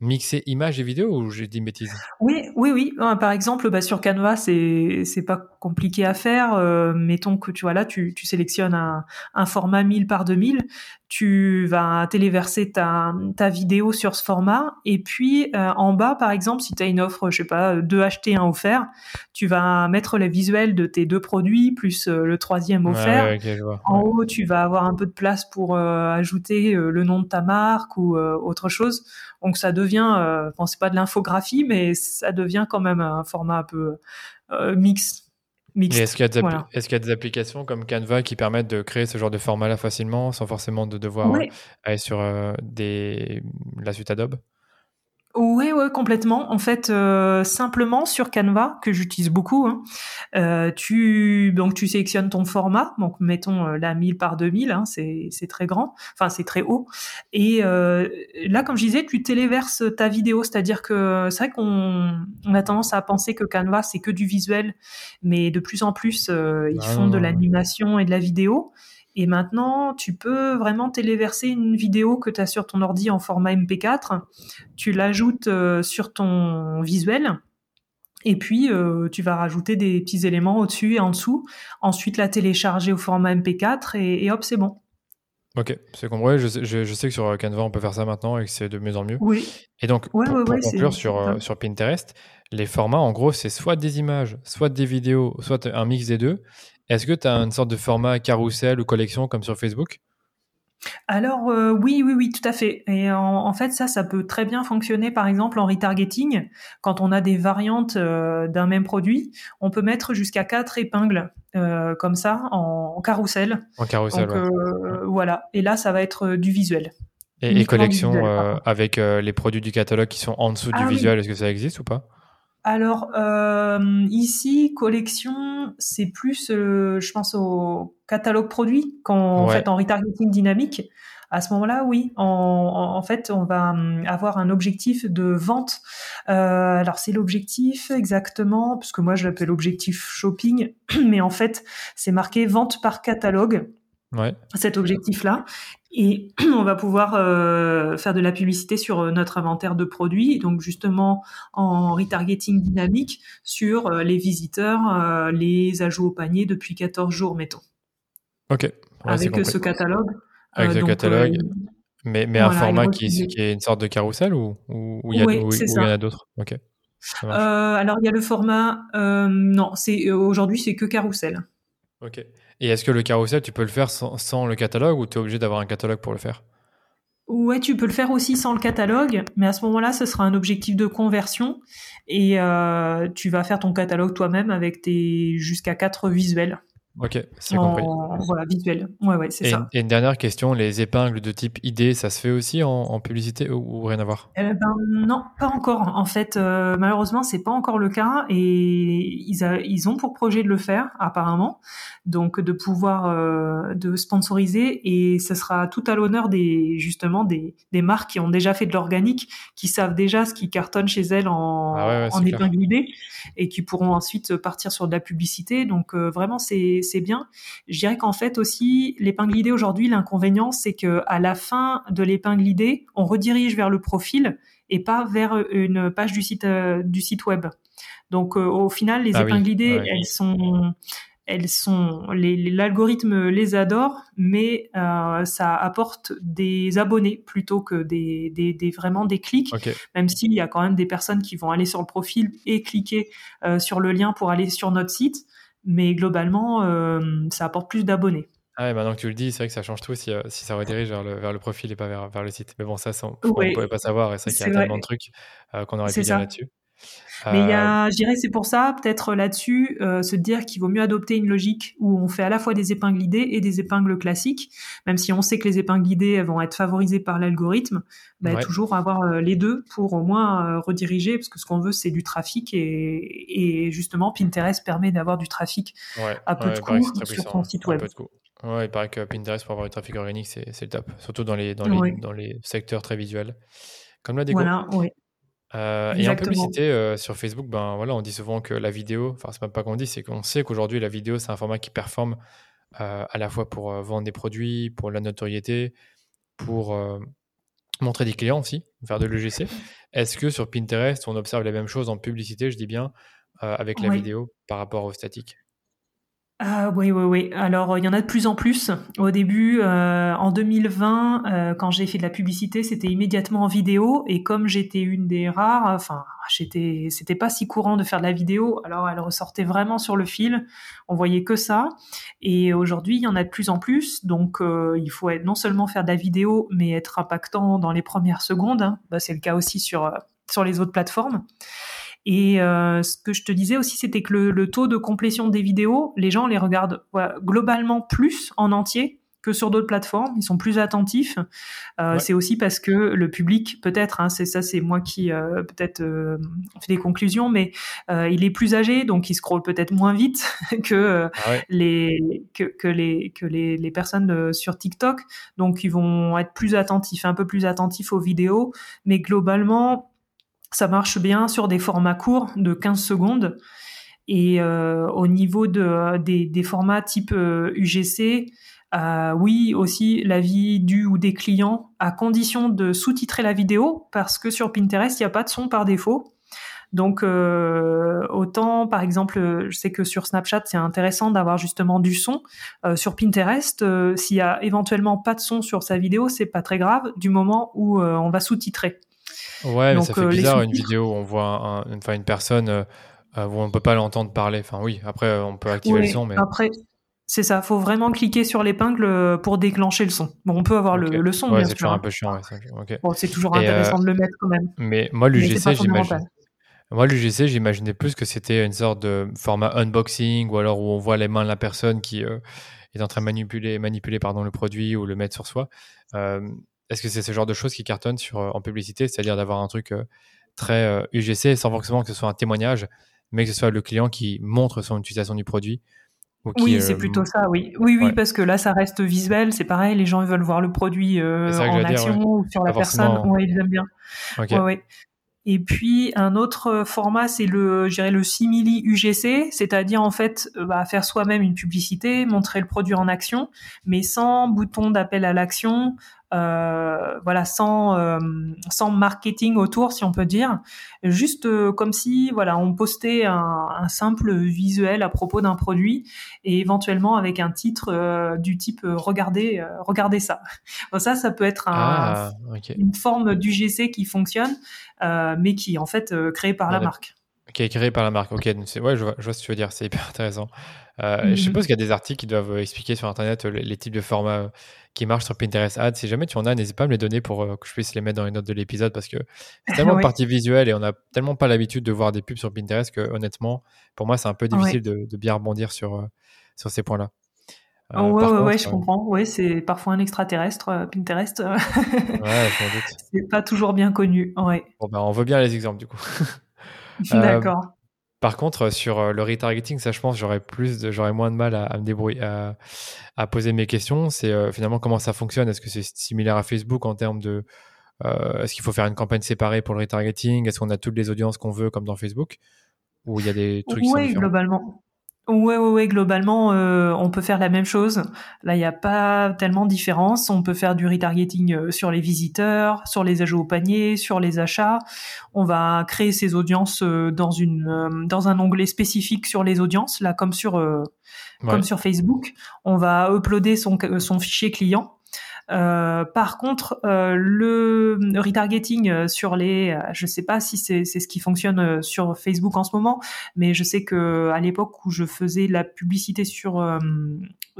Mixer images et vidéos ou j'ai dit une bêtise Oui, oui, oui. Euh, par exemple, bah, sur Canva, c'est c'est pas compliqué à faire. Euh, mettons que tu vois là, tu, tu sélectionnes un, un format 1000 par 2000 tu vas téléverser ta, ta vidéo sur ce format. Et puis euh, en bas par exemple si tu as une offre je sais pas deux achetés un offert tu vas mettre les visuels de tes deux produits plus euh, le troisième offert. en haut tu vas avoir un peu de place pour euh, ajouter le nom de ta marque ou autre chose donc ça devient bon c'est pas de l'infographie mais ça devient quand même un format un peu mix est-ce qu'il y, a des applications comme Canva qui permettent de créer ce genre de format-là facilement sans forcément de devoir aller sur euh, des... la suite Adobe? Oui, oui, complètement. En fait, euh, simplement sur Canva, que j'utilise beaucoup, hein, euh, tu donc tu sélectionnes ton format. Donc mettons euh, la 1000 par 2000, hein, c'est c'est très grand, enfin c'est très haut. Et euh, là, comme je disais, tu téléverses ta vidéo, c'est-à-dire que c'est vrai qu'on on a tendance à penser que Canva c'est que du visuel, mais de plus en plus euh, ils ah font de l'animation et de la vidéo. Et maintenant, tu peux vraiment téléverser une vidéo que tu as sur ton ordi en format MP4, tu l'ajoutes euh, sur ton visuel, et puis euh, tu vas rajouter des petits éléments au-dessus et en dessous, ensuite la télécharger au format MP4, et, hop, c'est bon. Ok, c'est compris. Je, je, sais que sur Canva, on peut faire ça maintenant et que c'est de mieux en mieux. Oui. Et donc, pour, conclure sur, euh, sur Pinterest, les formats, en gros, c'est soit des images, soit des vidéos, soit un mix des deux. Est-ce que tu as une sorte de format carrousel ou collection comme sur Facebook? Alors euh, oui, oui, oui, tout à fait. Et en, fait, ça, ça peut très bien fonctionner, par exemple, en retargeting. Quand on a des variantes euh, d'un même produit, on peut mettre jusqu'à quatre épingles euh, comme ça en, carrousel. En carrousel. Voilà. Et là, ça va être du visuel. Et, collection avec les produits du catalogue qui sont en dessous du ah visuel, est-ce que ça existe ou pas? Alors euh, ici, collection, c'est plus, euh, je pense, au catalogue produit quand on fait en retargeting dynamique. À ce moment-là, oui, en, en, fait, on va hum, avoir un objectif de vente. Euh, alors c'est l'objectif exactement, puisque moi je l'appelle objectif shopping, mais en fait c'est marqué vente par catalogue. Ouais. cet objectif-là. Et on va pouvoir euh, faire de la publicité sur euh, notre inventaire de produits, donc justement en retargeting dynamique sur euh, les visiteurs, les ajouts au panier depuis 14 jours, mettons. Ok. Avec ce catalogue. Avec le catalogue. mais, mais un format qui, qui, est une sorte de carrousel ou, il y, en a d'autres? Ok. alors il y a le format. non, c'est aujourd'hui c'est que carrousel. Ok. Et est-ce que le carrousel, tu peux le faire sans, le catalogue ou tu es obligé d'avoir un catalogue pour le faire? Ouais, tu peux le faire aussi sans le catalogue, mais à ce moment-là, ce sera un objectif de conversion et euh, tu vas faire ton catalogue toi-même avec tes jusqu'à quatre visuels. Ok, c'est compris. Voilà, visuel. Ouais, ouais, c'est ça. Et une dernière question, les épingles de type ID, ça se fait aussi en, publicité ou, rien à voir? Eh ben, Non, pas encore. En fait, euh, malheureusement, c'est pas encore le cas et ils, ils ont pour projet de le faire, apparemment. Donc, de pouvoir euh, de sponsoriser et ce sera tout à l'honneur des justement des, des marques qui ont déjà fait de l'organique, qui savent déjà ce qui cartonne chez elles en, ah en épingle et qui pourront ensuite partir sur de la publicité. Donc, euh, vraiment, c'est c'est bien. Je dirais qu'en fait aussi, l'épingle idée aujourd'hui, l'inconvénient, c'est que à la fin de l'épingle idée, on redirige vers le profil et pas vers une page du site euh, du site web. Donc euh, au final, les ah épingles idées, elles sont elles sont l'algorithme les adore, mais euh, ça apporte des abonnés plutôt que des, des, vraiment des clics. Même s'il y a quand même des personnes qui vont aller sur le profil et cliquer sur le lien pour aller sur notre site mais globalement, euh, ça apporte plus d'abonnés. Ah ouais, maintenant que tu le dis, c'est vrai que ça change tout si, euh, si ça redirige vers le, vers le, profil et pas vers, vers le site. Mais bon, ça, on ne pouvait pas savoir. Et c'est vrai qu'il y a tellement de trucs euh, qu'on aurait pu dire là-dessus. Mais il y a, euh, je dirais, c'est pour ça, peut-être là-dessus, euh, se dire qu'il vaut mieux adopter une logique où on fait à la fois des épingles idées et des épingles classiques, même si on sait que les épingles idées vont être favorisées par l'algorithme, bah, toujours avoir euh, les deux pour au moins rediriger, parce que ce qu'on veut, c'est du trafic et, et, justement, Pinterest permet d'avoir du trafic à peu de coûts sur son site web. Ouais, il paraît que Pinterest pour avoir du trafic organique, c'est le top, surtout dans les, dans les, dans les secteurs très visuels, comme la déco. Voilà, oui. Euh, et en publicité euh, sur Facebook, ben voilà, on dit souvent que la vidéo, enfin c'est même pas qu'on dit, c'est qu'on sait qu'aujourd'hui la vidéo c'est un format qui performe euh, à la fois pour vendre des produits, pour la notoriété, pour montrer des clients aussi, faire de l'EGC. Est-ce que sur Pinterest, on observe les mêmes choses en publicité, je dis bien, avec la vidéo par rapport au statique ah oui, oui, oui. Alors, il y en a de plus en plus. Au début, euh, en 2020, euh, quand j'ai fait de la publicité, c'était immédiatement en vidéo. Et comme j'étais une des rares, enfin, j'étais, c'était pas si courant de faire de la vidéo. Alors, elle ressortait vraiment sur le fil. On voyait que ça. Et aujourd'hui, il y en a de plus en plus. Donc, euh, il faut être, non seulement faire de la vidéo, mais être impactant dans les premières secondes. Bah, c'est le cas aussi sur sur les autres plateformes. Et euh, ce que je te disais aussi, c'était que le, taux de complétion des vidéos, les gens les regardent globalement plus en entier que sur d'autres plateformes, ils sont plus attentifs. Euh, C'est aussi parce que le public, peut-être, hein, c'est ça, c'est moi qui euh, peut-être euh, fait des conclusions, mais euh, il est plus âgé, donc il scrolle peut-être moins vite que ah les que, que, les que les, les personnes sur TikTok, donc ils vont être plus attentifs, un peu plus attentifs aux vidéos, mais globalement, ça marche bien sur des formats courts de 15 secondes. Et euh, au niveau de, des, formats type UGC, euh, euh, oui, aussi l'avis du ou des clients à condition de sous-titrer la vidéo parce que sur Pinterest, il n'y a pas de son par défaut. Donc autant, par exemple, je sais que sur Snapchat, c'est intéressant d'avoir justement du son. sur Pinterest, s'il y a éventuellement pas de son sur sa vidéo, c'est pas très grave du moment où on va sous-titrer. Ouais, mais ça fait euh, bizarre une vidéo où on voit enfin, une personne euh, euh, où on ne peut pas l'entendre parler. Enfin, oui, après, on peut activer le son, mais. Après, c'est ça, faut vraiment cliquer sur l'épingle pour déclencher le son. Bon, on peut avoir le, le, son, ouais, c'est toujours un peu chiant. Ouais, bon, c'est toujours intéressant de le mettre quand même. Mais moi, l'UGC, j'imagine. Moi, l'UGC, j'imaginais plus que c'était une sorte de format unboxing ou alors où on voit les mains de la personne qui est en train de manipuler, manipuler pardon, le produit ou le mettre sur soi. Est-ce que c'est ce genre de choses qui cartonnent sur, euh, en publicité, c'est-à-dire d'avoir un truc euh, très UGC euh, sans forcément que ce soit un témoignage, mais que ce soit le client qui montre son utilisation du produit oui, c'est plutôt ça, oui. Oui, oui, parce que là, ça reste visuel, c'est pareil, les gens ils veulent voir le produit en action ou sur la personne, ouais, ils aiment bien. Ouais, Et puis un autre format, c'est le, le simili UGC, c'est-à-dire en fait bah, faire soi-même une publicité, montrer le produit en action, mais sans bouton d'appel à l'action, voilà, sans euh, sans marketing autour, si on peut dire, juste euh, comme si voilà, on postait un, un, simple visuel à propos d'un produit et éventuellement avec un titre du type regardez regardez ça. ça, ça peut être un, ah, une forme d'UGC qui fonctionne, mais qui est en fait créé par la marque. Qui est créé par la marque. Ok, ouais, je vois, je vois, ce que tu veux dire. C'est hyper intéressant. Euh, Je mhm. suppose qu'il y a des articles qui doivent expliquer sur Internet les, types de formats qui marchent sur Pinterest Ads. Si jamais tu en as, n'hésite pas à me les donner pour euh, que je puisse les mettre dans les notes de l'épisode parce que c'est tellement de partie visuelle et on n'a tellement pas l'habitude de voir des pubs sur Pinterest que honnêtement, pour moi, c'est un peu difficile de, bien rebondir sur, euh, sur ces points-là. Euh, ouais, ouais, ouais, je comprends. Ouais, c'est parfois un extraterrestre, Pinterest. ouais, c'est pas toujours bien connu. Ouais. Bon, ben, on veut bien les exemples du coup. D'accord. Par contre, sur euh, le retargeting, ça, je pense, j'aurais plus, j'aurais moins de mal à, me débrouiller, à, poser mes questions. C'est euh, finalement comment ça fonctionne? Est-ce que c'est similaire à Facebook en termes de, euh, est-ce qu'il faut faire une campagne séparée pour le retargeting? Est-ce qu'on a toutes les audiences qu'on veut comme dans Facebook? Ou il y a des trucs Oui, globalement. Ouais, ouais, ouais, globalement, euh, on peut faire la même chose. Là, il n'y a pas tellement de différence. On peut faire du retargeting euh, sur les visiteurs, sur les ajouts au panier, sur les achats. On va créer ces audiences euh, dans une dans un onglet spécifique sur les audiences, là comme sur comme sur Facebook. On va uploader son son fichier client euh, par contre, euh, le retargeting euh, sur les, je sais pas si c'est ce qui fonctionne sur Facebook en ce moment, mais je sais que à l'époque où je faisais la publicité sur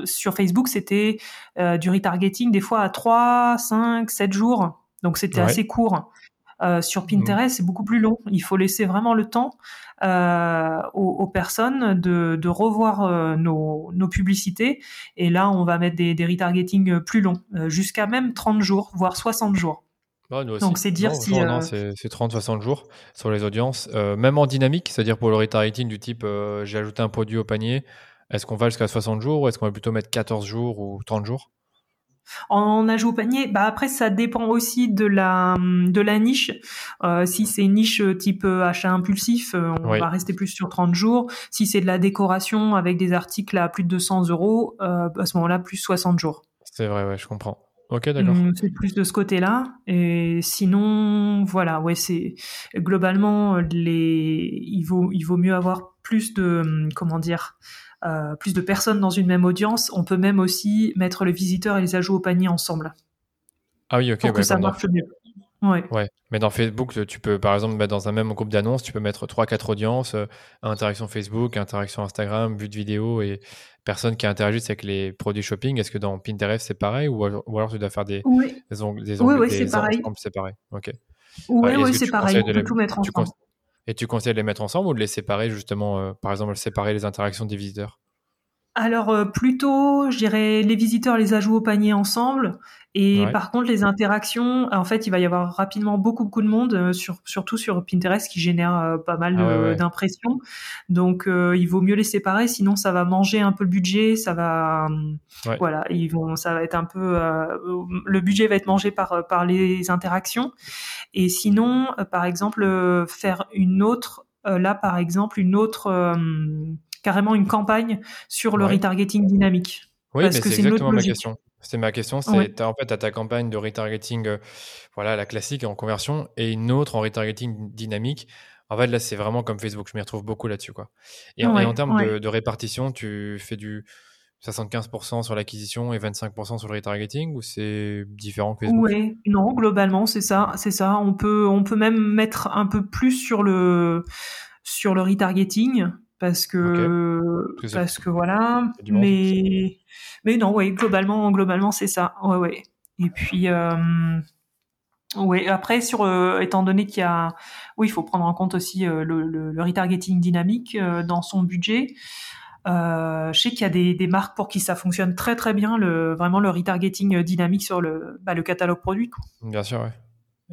sur Facebook, c'était du retargeting des fois à 3, 5, 7 jours. Donc c'était assez court. Sur Pinterest, c'est beaucoup plus long. Il faut laisser vraiment le temps euh, aux, personnes de, de revoir euh, nos, nos, publicités. Et là, on va mettre des, des retargeting plus longs, euh, jusqu'à même 30 jours, voire 60 jours. Donc c'est dire si... C'est 30-60 jours sur les audiences. même en dynamique, c'est-à-dire pour le retargeting du type j'ai ajouté un produit au panier, est-ce qu'on va jusqu'à 60 jours ou est-ce qu'on va plutôt mettre 14 jours ou 30 jours? En ajout au panier, bah après ça dépend aussi de la de la niche. Euh, si c'est une niche type achat impulsif, euh, on va rester plus sur 30 jours. Si c'est de la décoration avec des articles à plus de 200 euros, euh, à ce moment-là plus 60 jours. C'est vrai, ouais, je comprends. Ok, d'accord. Hum, c'est plus de ce côté-là. Et sinon, voilà, ouais, c'est globalement les. Il vaut, il vaut mieux avoir plus de, hum, comment dire, euh, plus de personnes dans une même audience. On peut même aussi mettre les visiteurs et les ajouts au panier ensemble. Ah oui, ok. Pour que ça marche mieux. Ouais. ouais. Mais dans Facebook, tu peux par exemple mettre dans un même groupe d'annonces, tu peux mettre 3-4 audiences, euh, interaction Facebook, interaction Instagram, vue de vidéo et personnes qui interagissent avec les produits shopping. Est-ce que dans Pinterest c'est pareil ou, alors tu dois faire des, oui. des, ongles, des, oui, oui, c'est pareil. oui, c'est pareil. On peut tout mettre ensemble. Et tu conseilles de les mettre ensemble ou de les séparer justement, euh, par exemple, séparer les interactions des visiteurs? Alors euh, plutôt, je dirais les visiteurs les ajouts au panier ensemble. Et par contre les interactions, en fait, il va y avoir rapidement beaucoup beaucoup de monde, euh, sur, surtout sur Pinterest qui génère euh, pas mal ah d'impressions. Donc il vaut mieux les séparer, sinon ça va manger un peu le budget, ça va, voilà, ils vont, ça va être un peu, le budget va être mangé par par les interactions. Et sinon, par exemple, faire une autre, là par exemple une autre carrément une campagne sur le retargeting dynamique. Oui, mais c'est exactement ma question. C'était ma question. C'est en fait, as ta campagne de retargeting, euh, voilà, la classique en conversion, et une autre en retargeting dynamique. En fait, là, c'est vraiment comme Facebook. Je m'y retrouve beaucoup là-dessus, quoi. Et, en termes de, répartition, tu fais du 75% sur l'acquisition et 25% sur le retargeting, ou c'est différent que Facebook? Oui, non, globalement, c'est ça, c'est ça. On peut, on peut même mettre un peu plus sur le sur le retargeting parce que parce que voilà. mais mais non ouais globalement globalement c'est ça. Ouais ouais. Et puis euh, ouais après sur euh, étant donné qu'il y a oui il faut prendre en compte aussi euh, le, le, retargeting dynamique dans son budget. Je sais qu'il y a des, des, marques pour qui ça fonctionne très très bien le vraiment le retargeting dynamique sur le bah, le catalogue produit quoi. bien sûr ouais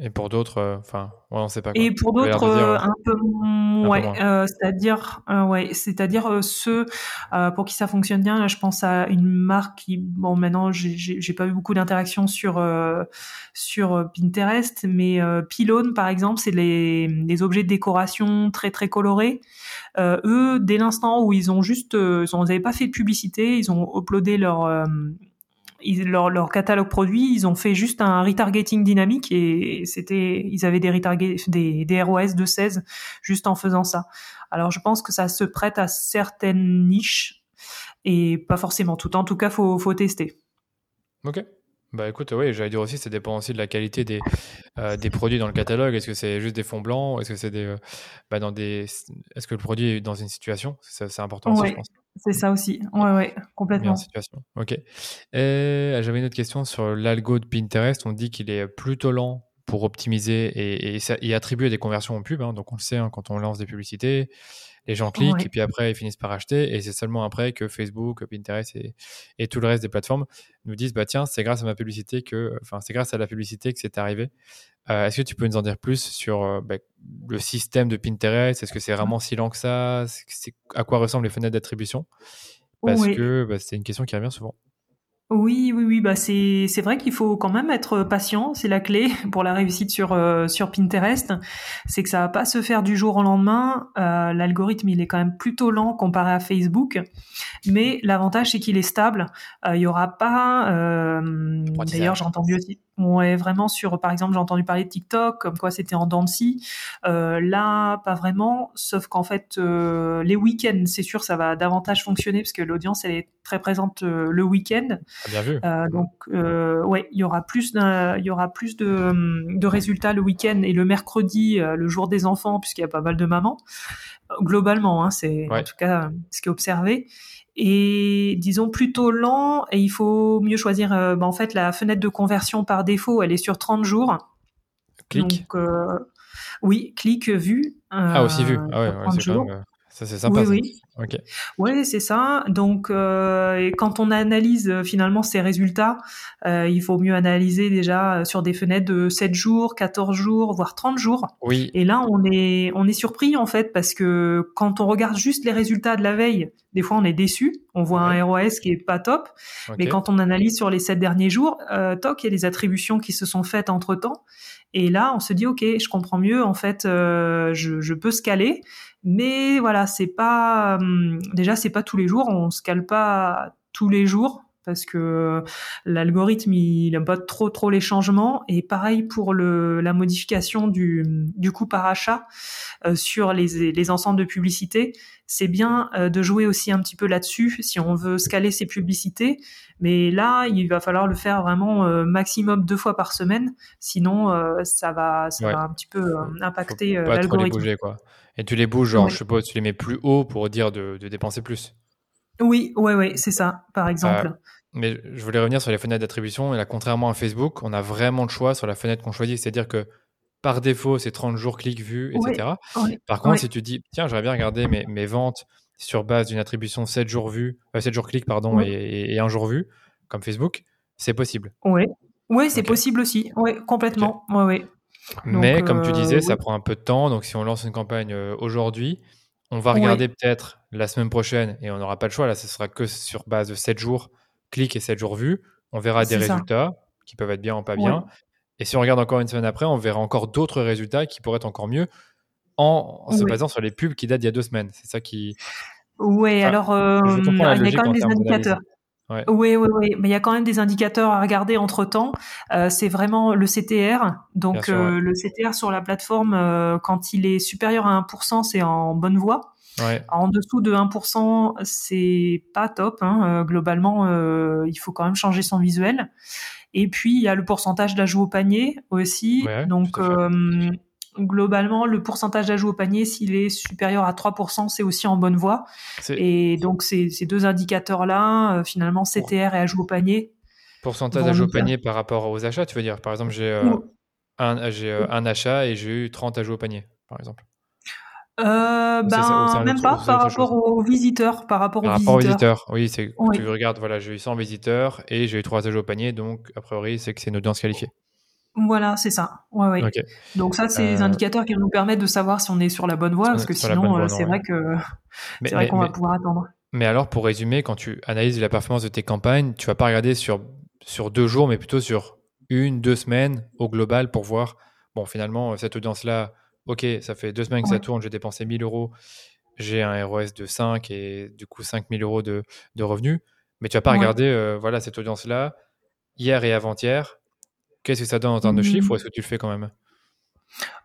et pour d'autres, euh, enfin, ouais, on sait pas. Quoi. Et pour d'autres, euh, un peu, ouais, euh, c'est-à-dire, ouais, c'est-à-dire ceux pour qui ça fonctionne bien. Là, je pense à une marque qui, bon, maintenant, j'ai pas eu beaucoup d'interactions sur sur Pinterest, mais Pylone, par exemple, c'est les, les objets de décoration très très colorés. eux, dès l'instant où ils ont juste, ils n'avaient pas fait de publicité, ils ont uploadé leur ils, leur, leur, catalogue produit, ils ont fait juste un retargeting dynamique et c'était, ils avaient des, des, des ROS de 16 juste en faisant ça. Alors je pense que ça se prête à certaines niches et pas forcément toutes. En tout cas, faut, faut tester. Ok. Bah écoute, oui, j'allais dire aussi, ça dépend aussi de la qualité des, euh, des produits dans le catalogue. Est-ce que c'est juste des fonds blancs Est-ce que c'est des, euh, bah dans des, est-ce que le produit est dans une situation? C'est important aussi, je pense. C'est ça aussi. Ouais, ouais, complètement. situation. Ok. J'avais une autre question sur l'algo de Pinterest. On dit qu'il est plutôt lent pour optimiser et, et, attribuer des conversions en pub. Hein. Donc on le sait hein, quand on lance des publicités les gens cliquent et puis après ils finissent par acheter et c'est seulement après que Facebook, Pinterest et, tout le reste des plateformes nous disent bah tiens c'est grâce à ma publicité que enfin c'est grâce à la publicité que c'est arrivé. Euh, est-ce que tu peux nous en dire plus sur euh, bah, le système de Pinterest? Est-ce que c'est vraiment si lent que ça? À quoi ressemblent les fenêtres d'attribution? Parce que bah, c'est une question qui revient souvent. Oui, oui, oui, bah c'est c'est vrai qu'il faut quand même être patient, c'est la clé pour la réussite sur euh, sur Pinterest. C'est que ça va pas se faire du jour au lendemain. Euh, L'algorithme il est quand même plutôt lent comparé à Facebook, mais l'avantage c'est qu'il est stable. Euh, il y aura pas. Euh, d'ailleurs, j'ai entendu aussi. Ouais, vraiment sur, par exemple, j'ai entendu parler de TikTok, comme quoi c'était en dents euh, là, pas vraiment, sauf qu'en fait, euh, les week-ends, c'est sûr, ça va davantage fonctionner parce que l'audience, elle est très présente euh, le week-end. Ah, bien vu. donc, ouais, il y aura plus, il y aura plus de, de résultats le week-end et le mercredi, le jour des enfants, puisqu'il y a pas mal de mamans. Globalement, hein, c'est en tout cas ce qui est observé. Et disons plutôt lent et il faut mieux choisir euh, bah, en fait la fenêtre de conversion par défaut elle est sur 30 jours. Clic. Donc euh, oui clic vu ah aussi vu ah ouais, ouais c'est ça c'est sympa oui, oui. Oui, c'est ça. Donc, euh, quand on analyse euh, finalement ces résultats, euh, il faut mieux analyser déjà sur des fenêtres de 7 jours, 14 jours, voire 30 jours. Oui. Et là, on est, on est surpris en fait parce que quand on regarde juste les résultats de la veille, des fois on est déçu. On voit un ROS qui est pas top. Mais quand on analyse sur les 7 derniers jours, toc, il y a des attributions qui se sont faites entre temps. Et là, on se dit, ok, je comprends mieux. En fait, je, je, peux scaler. Mais voilà, c'est pas hum, déjà c'est pas tous les jours, on se cale pas tous les jours parce que l'algorithme il n'aime pas trop trop les changements. Et pareil pour le la modification du du coût par achat euh, sur les les ensembles de publicité. C'est bien euh, de jouer aussi un petit peu là-dessus si on veut scaler ses publicités. Mais là il va falloir le faire vraiment euh, maximum deux fois par semaine. Sinon ça va ça va un petit peu impacter l'algorithme et tu les bouges genre je suppose tu les mets plus haut pour dire de, de dépenser plus oui, ouais, ouais, c'est ça, par exemple. Mais je voulais revenir sur les fenêtres d'attribution. Et là, contrairement à Facebook, on a vraiment le choix sur la fenêtre qu'on choisit. C'est-à-dire que par défaut, c'est 30 jours clics vus, etc. par contre, si tu dis, tiens, j'aimerais bien regarder mes, mes ventes sur base d'une attribution 7 jours vus, 7 euh, jours clics, pardon, et, et, un jour vu, comme Facebook, c'est possible. Oui, ouais, c'est possible aussi. Oui, complètement. Ouais, ouais. Mais comme tu disais, euh, ça prend un peu de temps. Donc, si on lance une campagne euh, aujourd'hui, on va regarder peut-être la semaine prochaine et on n'aura pas le choix. Là, ce sera que sur base de 7 jours clic et 7 jours vus, on verra des résultats qui peuvent être bien ou pas bien. Et si on regarde encore une semaine après, on verra encore d'autres résultats qui pourraient être encore mieux en, se basant sur les pubs qui datent d'il y a deux semaines. C'est ça qui. Oui, alors euh, il y a quand même des indicateurs. Oui, oui, oui, mais il y a quand même des indicateurs à regarder entre temps. Euh, c'est vraiment le CTR. Donc euh, le CTR sur la plateforme, quand il est supérieur à 1%, c'est en bonne voie. En dessous de 1%, c'est pas top. Hein. Euh, globalement, euh, il faut quand même changer son visuel. Et puis, il y a le pourcentage d'ajout au panier aussi. Donc, euh, globalement, le pourcentage d'ajout au panier, s'il est supérieur à 3%, c'est aussi en bonne voie. Et donc, ces, deux indicateurs-là, finalement, CTR et ajout au panier. Pourcentage d'ajout au panier par rapport aux achats, tu veux dire? Par exemple, j'ai un, un achat et j'ai eu 30 ajouts au panier, par exemple. Euh, ben, même pas par rapport aux visiteurs. Par rapport, aux, visiteurs. aux visiteurs. Oui, c'est tu regardes, voilà, j'ai eu 100 visiteurs et j'ai eu 3 ajouts au panier, donc a priori, c'est que c'est une audience qualifiée. Voilà, c'est ça. Ouais, ouais. Donc ça, c'est les euh, indicateurs qui nous permettent de savoir si on est sur la bonne voie, parce que sinon, euh, c'est vrai que c'est vrai qu'on va pouvoir attendre. Mais alors, pour résumer, quand tu analyses la performance de tes campagnes, tu vas pas regarder sur sur deux jours, mais plutôt sur une, deux semaines au global pour voir, bon, finalement, cette audience-là ok, ça fait deux semaines que ça tourne, j'ai dépensé 1000 euros, j'ai un ROS de 5 et du coup 5000 euros de, revenus. Mais tu vas pas regarder euh, voilà, cette audience-là, hier et avant-hier, qu'est-ce que ça donne en termes de chiffres ou est-ce que tu le fais quand même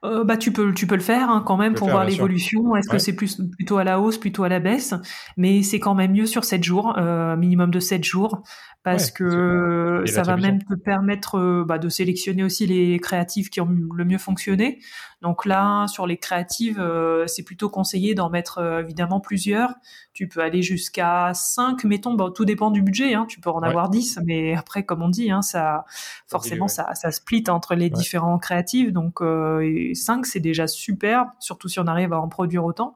euh, bah, tu peux, tu peux le faire hein, quand même pour voir l'évolution. Est-ce que c'est plus plutôt à la hausse, plutôt à la baisse? Mais c'est quand même mieux sur 7 jours, euh, minimum de 7 jours, parce que ça va même te permettre euh, bah, de sélectionner aussi les créatives qui ont le mieux fonctionné. Donc là, sur les créatives, euh, c'est plutôt conseillé d'en mettre euh, évidemment plusieurs. Tu peux aller jusqu'à 5, mettons, bah, tout dépend du budget. Hein. Tu peux en avoir 10, mais après, comme on dit, hein, ça, forcément, ça, ça split entre les différents créatives. Donc 5, c'est déjà super, surtout si on arrive à en produire autant.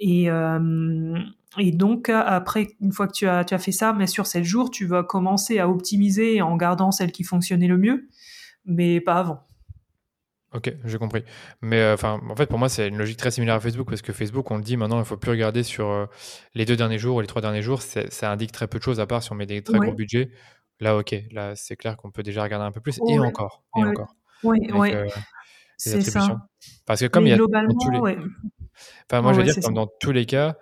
Et, et donc, après, une fois que tu as, tu as fait ça, mais sur 7 jours, tu vas commencer à optimiser en gardant celle qui fonctionnait le mieux, mais pas avant. Ok, j'ai compris. Mais euh, enfin, en fait, pour moi, c'est une logique très similaire à Facebook parce que Facebook, on le dit maintenant, il faut plus regarder sur euh, les deux derniers jours ou les trois derniers jours. Ça indique très peu de choses à part si on met des très gros budgets. Là, ok, là, c'est clair qu'on peut déjà regarder un peu plus et encore, et encore. Oui, oui. Euh, c'est ça. Parce que comme il y a Enfin, moi, je veux dire, comme dans tous les cas,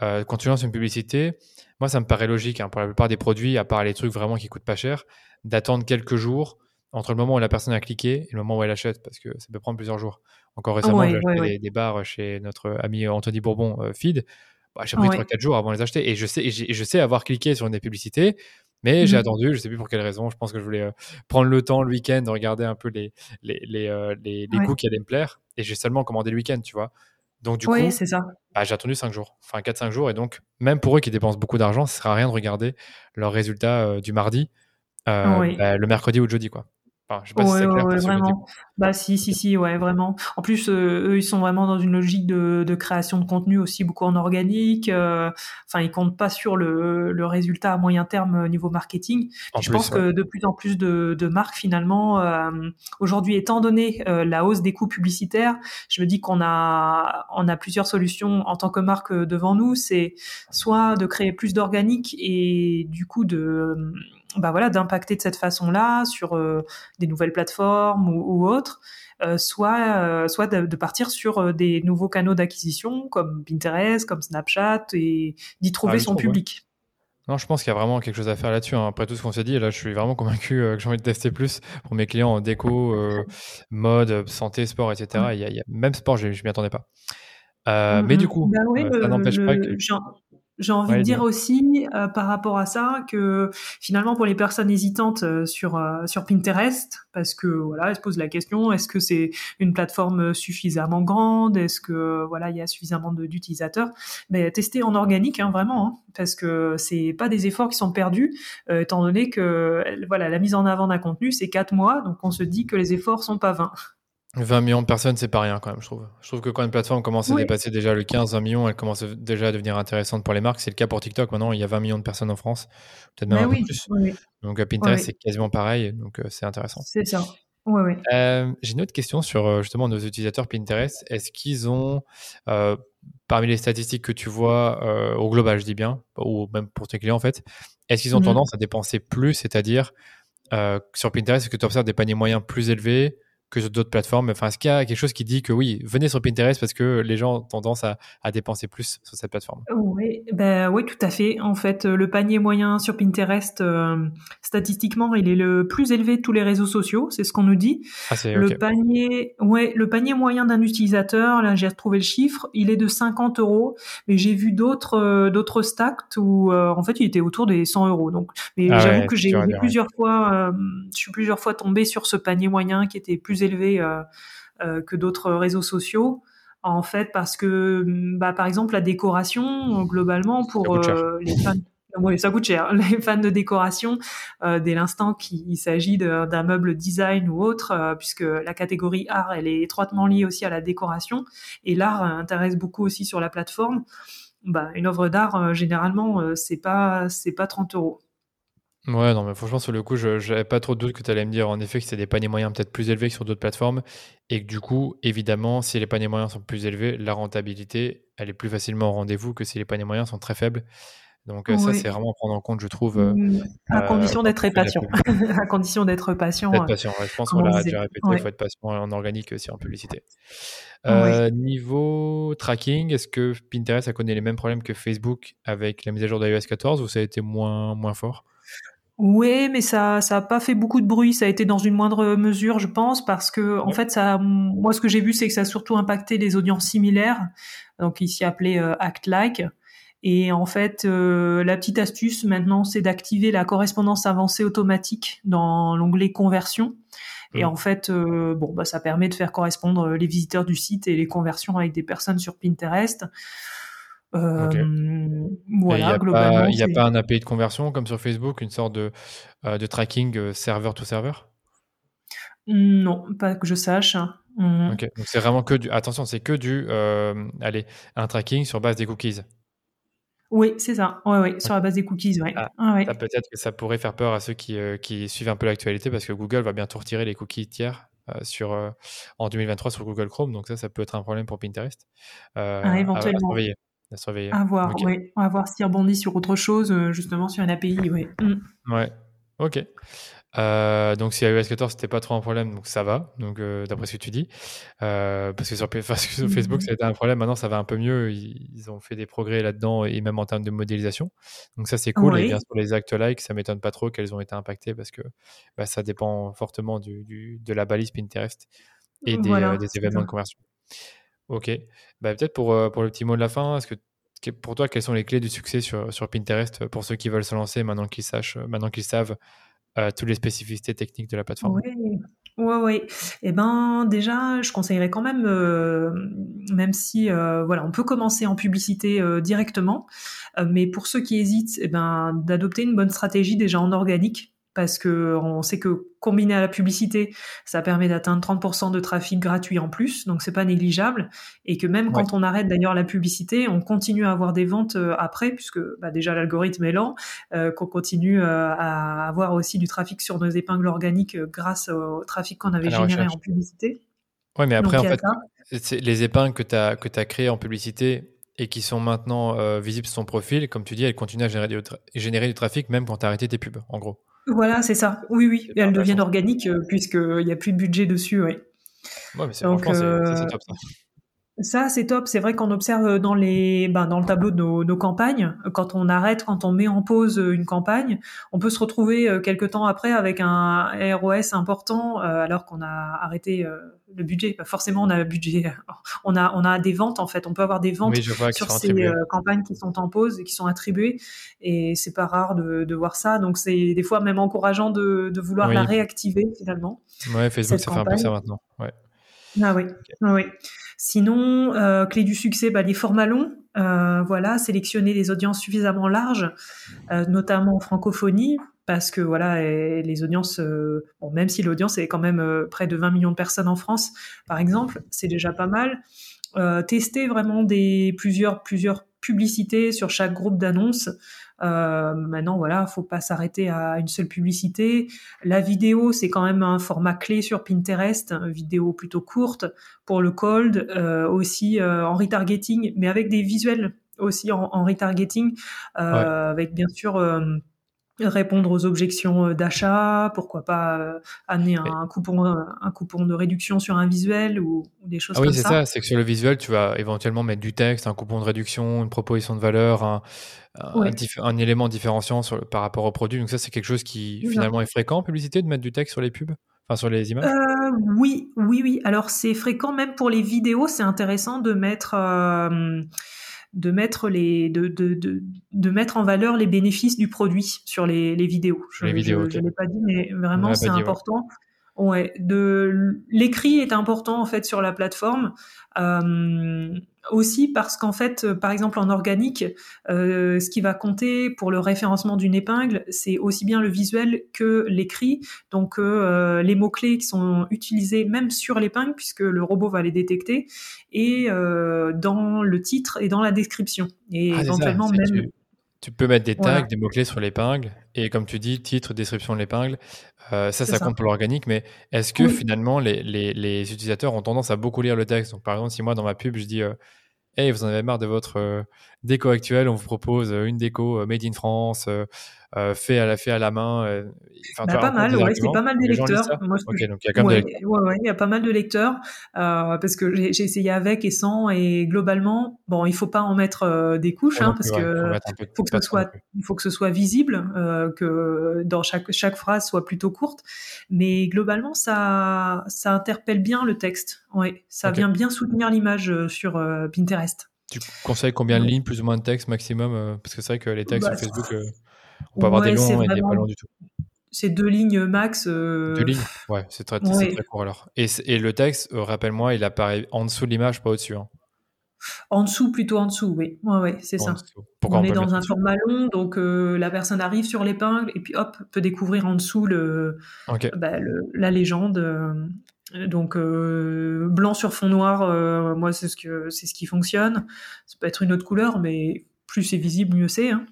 quand tu lances une publicité, moi, ça me paraît logique hein, pour la plupart des produits, à part les trucs vraiment qui coûtent pas cher, d'attendre quelques jours entre le moment où la personne a cliqué et le moment où elle achète, parce que ça peut prendre plusieurs jours. Encore récemment, j'ai acheté des, bars chez notre ami Anthony Bourbon euh, Feed. Bah, j'ai pris 3-4 jours avant de les acheter. Et je sais, je sais avoir cliqué sur une publicité, mais j'ai mmh. attendu, je sais plus pour quelle raison. Je pense que je voulais euh, prendre le temps le week-end de regarder un peu les, les, les, les, les coûts qui allaient me plaire. Et j'ai seulement commandé le week-end, tu vois. Donc, du coup, bah, j'ai attendu 5 jours, enfin 4-5 jours. Et donc, même pour eux qui dépensent beaucoup d'argent, ça ne sert à rien de regarder leurs résultats euh, du mardi, euh, bah, le mercredi ou le jeudi. Quoi. Enfin, je sais pas si c'est clair. vraiment. Bah si, si, si, ouais, vraiment. En plus, euh, eux, ils sont vraiment dans une logique de, de création de contenu aussi beaucoup en organique. Euh, enfin, ils comptent pas sur le, le, résultat à moyen terme au niveau marketing. je pense que de plus en plus de, de marques finalement, euh, aujourd'hui, étant donné la hausse des coûts publicitaires, je me dis qu'on a, on a plusieurs solutions en tant que marque devant nous. C'est soit de créer plus d'organique et du coup de bah voilà, d'impacter de cette façon-là sur euh, des nouvelles plateformes ou, autres, euh, soit, euh, soit de, partir sur des nouveaux canaux d'acquisition comme Pinterest, comme Snapchat et d'y trouver ah, son public. Non, je pense qu'il y a vraiment quelque chose à faire là-dessus. Hein. Après tout ce qu'on s'est dit, là, je suis vraiment convaincu euh, que j'ai envie de tester plus pour mes clients en déco, euh, mode, santé, sport, etc. Il y a, même sport, je ne m'y attendais pas. Euh, mais du coup, bah ça n'empêche pas que. J'ai envie de dire aussi euh, par rapport à ça que finalement pour les personnes hésitantes euh, sur euh, sur Pinterest parce que voilà elles se posent la question est-ce que c'est une plateforme suffisamment grande? Est-ce que voilà il y a suffisamment d'utilisateurs? Mais tester en organique hein, vraiment hein, parce que c'est pas des efforts qui sont perdus étant donné que voilà la mise en avant d'un contenu c'est quatre mois donc on se dit que les efforts sont pas vains 20 millions de personnes, c'est pas rien quand même, je trouve. Je trouve que quand une plateforme commence à dépasser déjà le 15-20 millions, elle commence déjà à devenir intéressante pour les marques. C'est le cas pour TikTok. Maintenant, il y a 20 millions de personnes en France, peut-être même un peu plus. Donc, Pinterest, c'est quasiment pareil. Donc, euh, c'est intéressant. C'est ça. Euh, j'ai une autre question sur euh, justement nos utilisateurs Pinterest. Est-ce qu'ils ont, parmi les statistiques que tu vois au global, je dis bien, ou même pour tes clients en fait, est-ce qu'ils ont mhm. tendance à dépenser plus, c'est-à-dire sur Pinterest, est-ce que tu observes des paniers moyens plus élevés que sur d'autres plateformes. Enfin, est-ce qu'il y a quelque chose qui dit que oui, venez sur Pinterest parce que les gens ont tendance à, à dépenser plus sur cette plateforme? Oui, ben, oui, tout à fait. En fait, le panier moyen sur Pinterest, euh, statistiquement, il est le plus élevé de tous les réseaux sociaux, c'est ce qu'on nous dit. Ah, le, panier, ouais, le panier moyen d'un utilisateur, là j'ai retrouvé le chiffre, il est de 50 euros, mais j'ai vu d'autres euh, d'autres stacks où euh, en fait il était autour des 100 euros. Donc, mais ah j'avoue que j'ai plusieurs fois, je suis plusieurs fois tombé sur ce panier moyen qui était plus élevé euh, euh, que d'autres réseaux sociaux en fait parce que bah, par exemple la décoration globalement pour euh, les fans ça coûte cher. Les fans de décoration, dès l'instant qu'il s'agit d'un meuble design ou autre, puisque la catégorie art, elle est étroitement liée aussi à la décoration, et l'art intéresse beaucoup aussi sur la plateforme. Bah, une œuvre d'art, généralement, c'est pas c'est pas 30 euros. Ouais, non, mais franchement, sur le coup, je n'avais pas trop de doute que tu allais me dire en effet que c'était des paniers moyens peut-être plus élevés que sur d'autres plateformes. Et que du coup, évidemment, si les paniers moyens sont plus élevés, la rentabilité, elle est plus facilement au rendez-vous que si les paniers moyens sont très faibles. Donc euh, ça, c'est vraiment à prendre en compte, je trouve. Euh, mmh. à condition d'être patient. à condition d'être patient. Être patient, je pense qu'on l'a déjà répété, il faut être patient en organique aussi en publicité. Niveau tracking, est-ce que Pinterest a connu les mêmes problèmes que Facebook avec la mise à jour d'iOS 14 ou ça a été moins, moins fort? Oui, mais ça, ça a pas fait beaucoup de bruit. Ça a été dans une moindre mesure, je pense, parce que en fait, ça, moi, ce que j'ai vu, c'est que ça a surtout impacté les audiences similaires, donc ici appelé euh, Act Like. Et en fait, euh, la petite astuce maintenant, c'est d'activer la correspondance avancée automatique dans l'onglet conversion. Et mmh. en fait, euh, bon, bah, ça permet de faire correspondre les visiteurs du site et les conversions avec des personnes sur Pinterest. Euh, voilà. Il n'y a, pas un API de conversion comme sur Facebook, une sorte de, euh, de tracking euh, serveur to serveur? Non, pas que je sache. Mmh. Ok, donc c'est vraiment que du. Attention, c'est que du. allez, un tracking sur base des cookies. Oui, c'est ça. Ouais, ouais, sur la base des cookies, ouais. Ah, ah peut-être que ça pourrait faire peur à ceux qui, qui suivent un peu l'actualité parce que Google va bientôt retirer les cookies tiers sur, en 2023 sur Google Chrome. Donc ça, ça peut être un problème pour Pinterest. ah, éventuellement à surveiller. À voir, oui. On va voir s'il rebondit sur autre chose, euh, justement sur une API, oui. Mm. Ouais, ok. Euh, donc si iOS 14 c'était pas trop un problème, donc ça va. Donc euh, d'après ce que tu dis, parce que sur, mm-hmm. Facebook ça a été un problème. Maintenant ça va un peu mieux. Ils, ont fait des progrès là-dedans et même en termes de modélisation. Donc ça c'est cool. Et bien sûr les actes like, ça m'étonne pas trop qu'elles ont été impactées parce que bah, ça dépend fortement du, de la balise Pinterest et des, des événements de conversion. Ok. Bah, peut-être pour, euh, pour le petit mot de la fin, est-ce que pour toi, quelles sont les clés du succès sur, sur Pinterest pour ceux qui veulent se lancer maintenant qu'ils sachent, euh, maintenant qu'ils savent euh, toutes les spécificités techniques de la plateforme? Oui, oui, oui. Eh ben, déjà, je conseillerais quand même, même si, voilà, on peut commencer en publicité directement, mais pour ceux qui hésitent, eh ben, d'adopter une bonne stratégie déjà en organique parce que on sait que combiné à la publicité, ça permet d'atteindre 30% de trafic gratuit en plus, donc c'est pas négligeable, et que même quand on arrête d'ailleurs la publicité, on continue à avoir des ventes euh, après, puisque bah, déjà l'algorithme est lent, euh, qu'on continue euh, à avoir aussi du trafic sur nos épingles organiques grâce au trafic qu'on avait généré en publicité. Oui, mais après, en fait, les épingles que tu as, que as créées en publicité, et qui sont maintenant visibles sur ton profil, comme tu dis, elles continuent à générer du, générer du trafic même quand tu as arrêté tes pubs, en gros. Voilà, c'est ça. Oui, oui. Et elles deviennent organiques euh, puisqu'il n'y a plus de budget dessus, oui. Ouais, mais c'est franchement, c'est top ça. Ça, c'est top. C'est vrai qu'on observe dans les, ben, dans le tableau de nos, nos, campagnes, quand on arrête, quand on met en pause une campagne, on peut se retrouver euh, quelques temps après avec un ROS important, euh, alors qu'on a arrêté euh, le budget. forcément, on a le budget, on a, on a des ventes en fait. On peut avoir des ventes sur ces campagnes qui sont en pause et qui sont attribuées, et c'est pas rare de, de voir ça. Donc, c'est des fois même encourageant de, de vouloir la réactiver finalement. Ouais, Facebook, ça fait un peu ça maintenant. Ouais. Ah oui, ah oui. Sinon, euh, clé du succès, bah, les formats longs. Euh, voilà, sélectionner des audiences suffisamment larges, euh, notamment en francophonie, parce que voilà, les audiences, même si l'audience est quand même près de 20 millions de personnes en France, par exemple, c'est déjà pas mal. tester vraiment des plusieurs plusieurs publicités sur chaque groupe d'annonces. Euh, maintenant, voilà, faut pas s'arrêter à une seule publicité. La vidéo, c'est quand même un format clé sur Pinterest, une vidéo plutôt courte pour le cold, euh, aussi euh, en retargeting, mais avec des visuels aussi en, retargeting, euh, avec bien sûr répondre aux objections d'achat, pourquoi pas amener un, coupon, un coupon de réduction sur un visuel ou, des choses ah comme ça. Oui, c'est ça, c'est que sur le visuel, tu vas éventuellement mettre du texte, un coupon de réduction, une proposition de valeur, un, un, élément différenciant sur, par rapport au produit. Donc ça, c'est quelque chose qui finalement est fréquent en publicité de mettre du texte sur les pubs, enfin sur les images? Euh, oui, oui, oui. Alors c'est fréquent même pour les vidéos. C'est intéressant de mettre. Euh, de mettre les de, de, de, de, mettre en valeur les bénéfices du produit sur les, les vidéos. Je ne l'ai pas dit, mais vraiment c'est important. Ouais, de l'écrit est important en fait sur la plateforme. Euh, aussi parce qu'en fait, euh, par exemple en organique, euh, ce qui va compter pour le référencement d'une épingle, c'est aussi bien le visuel que l'écrit. Donc euh, les mots clés qui sont utilisés même sur l'épingle, puisque le robot va les détecter, et dans le titre et dans la description, et ah, éventuellement même. Tu, peux mettre des tags, des mots clés sur l'épingle, et comme tu dis, titre, description de l'épingle. ça, ça, compte pour l'organique, mais est-ce que finalement les, les, les, utilisateurs ont tendance à beaucoup lire le texte? Donc, par exemple, si moi dans ma pub je dis hey, vous en avez marre de votre euh, déco actuelle, on vous propose euh, une déco euh, made in France, fait à la fait à la main. Bah, pas mal, ouais, c'est pas mal des lecteurs. donc il y a quand même des. Ouais, il y a pas mal de lecteurs parce que j'ai essayé avec et sans et globalement, bon, il faut pas en mettre des couches hein, parce que faut que ce soit, il faut que ce soit visible, que dans chaque chaque phrase soit plutôt courte, mais globalement ça ça interpelle bien le texte. Ouais, ça vient bien soutenir l'image sur Pinterest. Tu conseilles combien de lignes, plus ou moins de texte maximum euh, Parce que c'est vrai que les textes bah, sur Facebook, euh, on peut avoir des longs et des pas longs du tout. C'est deux lignes max. Euh, deux lignes Ouais, c'est très, très, court alors. Et, et le texte, rappelle-moi, il apparaît en dessous de l'image, pas au-dessus. Hein. En dessous, plutôt en dessous, oui. Ouais, ouais, c'est ça. on, est dans un format long, donc la personne arrive sur l'épingle et puis hop, peut découvrir en dessous le, bah, le la légende. Donc euh, blanc sur fond noir, euh, moi c'est ce que c'est ce qui fonctionne. Ça peut être une autre couleur, mais plus c'est visible, mieux c'est. Hein.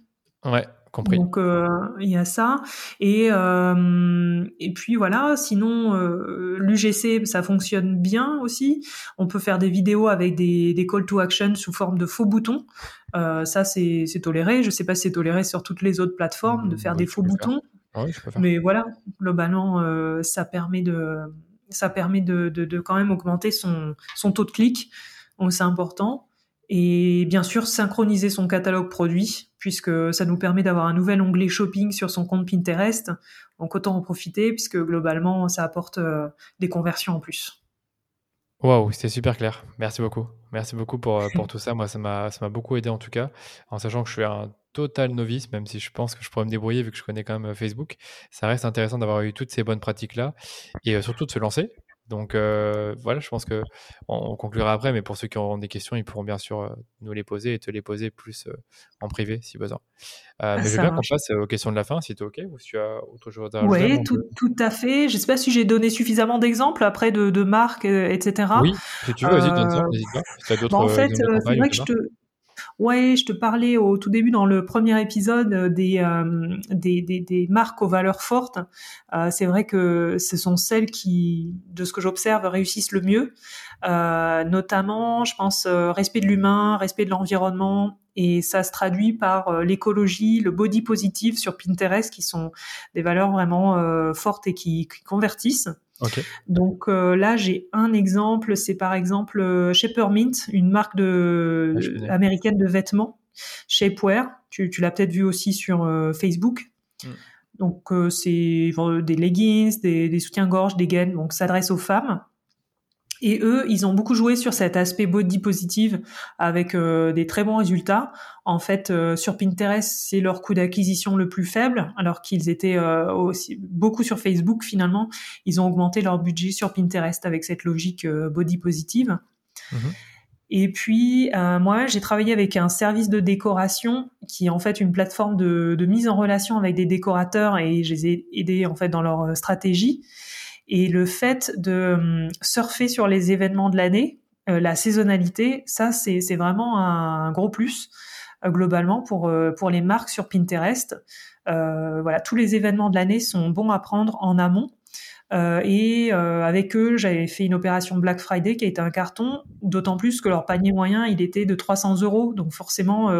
Ouais, compris. Donc euh, il y a ça. Et et puis voilà. Sinon l'UGC ça fonctionne bien aussi. On peut faire des vidéos avec des, des call to action sous forme de faux boutons. ça c'est toléré. Je sais pas si c'est toléré sur toutes les autres plateformes de faire des faux boutons. Mais voilà, globalement ça permet de ça permet de, quand même augmenter son, son taux de clic, donc c'est important. Et bien sûr, synchroniser son catalogue produit, puisque ça nous permet d'avoir un nouvel onglet shopping sur son compte Pinterest. Donc autant en profiter, puisque globalement, ça apporte euh, des conversions en plus. Waouh, c'était super clair. Merci beaucoup. Merci beaucoup pour, euh, pour tout ça. Moi, ça m'a beaucoup aidé en tout cas, en sachant que je suis un total novice, même si je pense que je pourrais me débrouiller vu que je connais quand même euh, Facebook. Ça reste intéressant d'avoir eu toutes ces bonnes pratiques-là et euh, surtout de se lancer. Donc euh, voilà, je pense que on, conclura après, mais pour ceux qui auront des questions, ils pourront bien sûr nous les poser et te les poser plus en privé si besoin. mais je veux bien qu'on passe aux questions de la fin, si tu es OK ou si tu as autre chose à ajouter. Oui, tout, tout, à fait. Je ne sais pas si j'ai donné suffisamment d'exemples après de, de marques, etc. Oui, si tu veux, vas-y, n'hésite pas. Si as bah, en fait, c'est vrai que je te Ouais, je te parlais au tout début dans le premier épisode euh, des, euh, des, des, des, marques aux valeurs fortes. Euh, c'est vrai que ce sont celles qui, de ce que j'observe, réussissent le mieux. Notamment, je pense, respect de l'humain, respect de l'environnement, et ça se traduit par l'écologie, le body positive sur Pinterest, qui sont des valeurs vraiment fortes et qui convertissent. Donc là, j'ai un exemple, c'est par exemple Shapermint, une marque de, ah, américaine de vêtements, Shapewear. Tu, tu l'as peut-être vu aussi sur Facebook. Mm. Donc c'est des leggings, des, des soutiens-gorge, des gaines, donc s'adresse aux femmes. Et eux, ils ont beaucoup joué sur cet aspect body positive avec euh, des très bons résultats. En fait, euh, sur Pinterest, c'est leur coût d'acquisition le plus faible, alors qu'ils étaient euh, aussi beaucoup sur Facebook. Finalement, ils ont augmenté leur budget sur Pinterest avec cette logique body positive. Mhm. Et puis, moi, j'ai travaillé avec un service de décoration qui est en fait une plateforme de, de mise en relation avec des décorateurs et je les ai aidés en fait dans leur stratégie. Et le fait de hum, surfer sur les événements de l'année, euh, la saisonnalité, ça c'est vraiment un, gros plus euh, globalement pour euh, pour les marques sur Pinterest. voilà, tous les événements de l'année sont bons à prendre en amont. et avec eux, j'avais fait une opération Black Friday qui a été un carton, d'autant plus que leur panier moyen, il était de 300 euros. Donc forcément,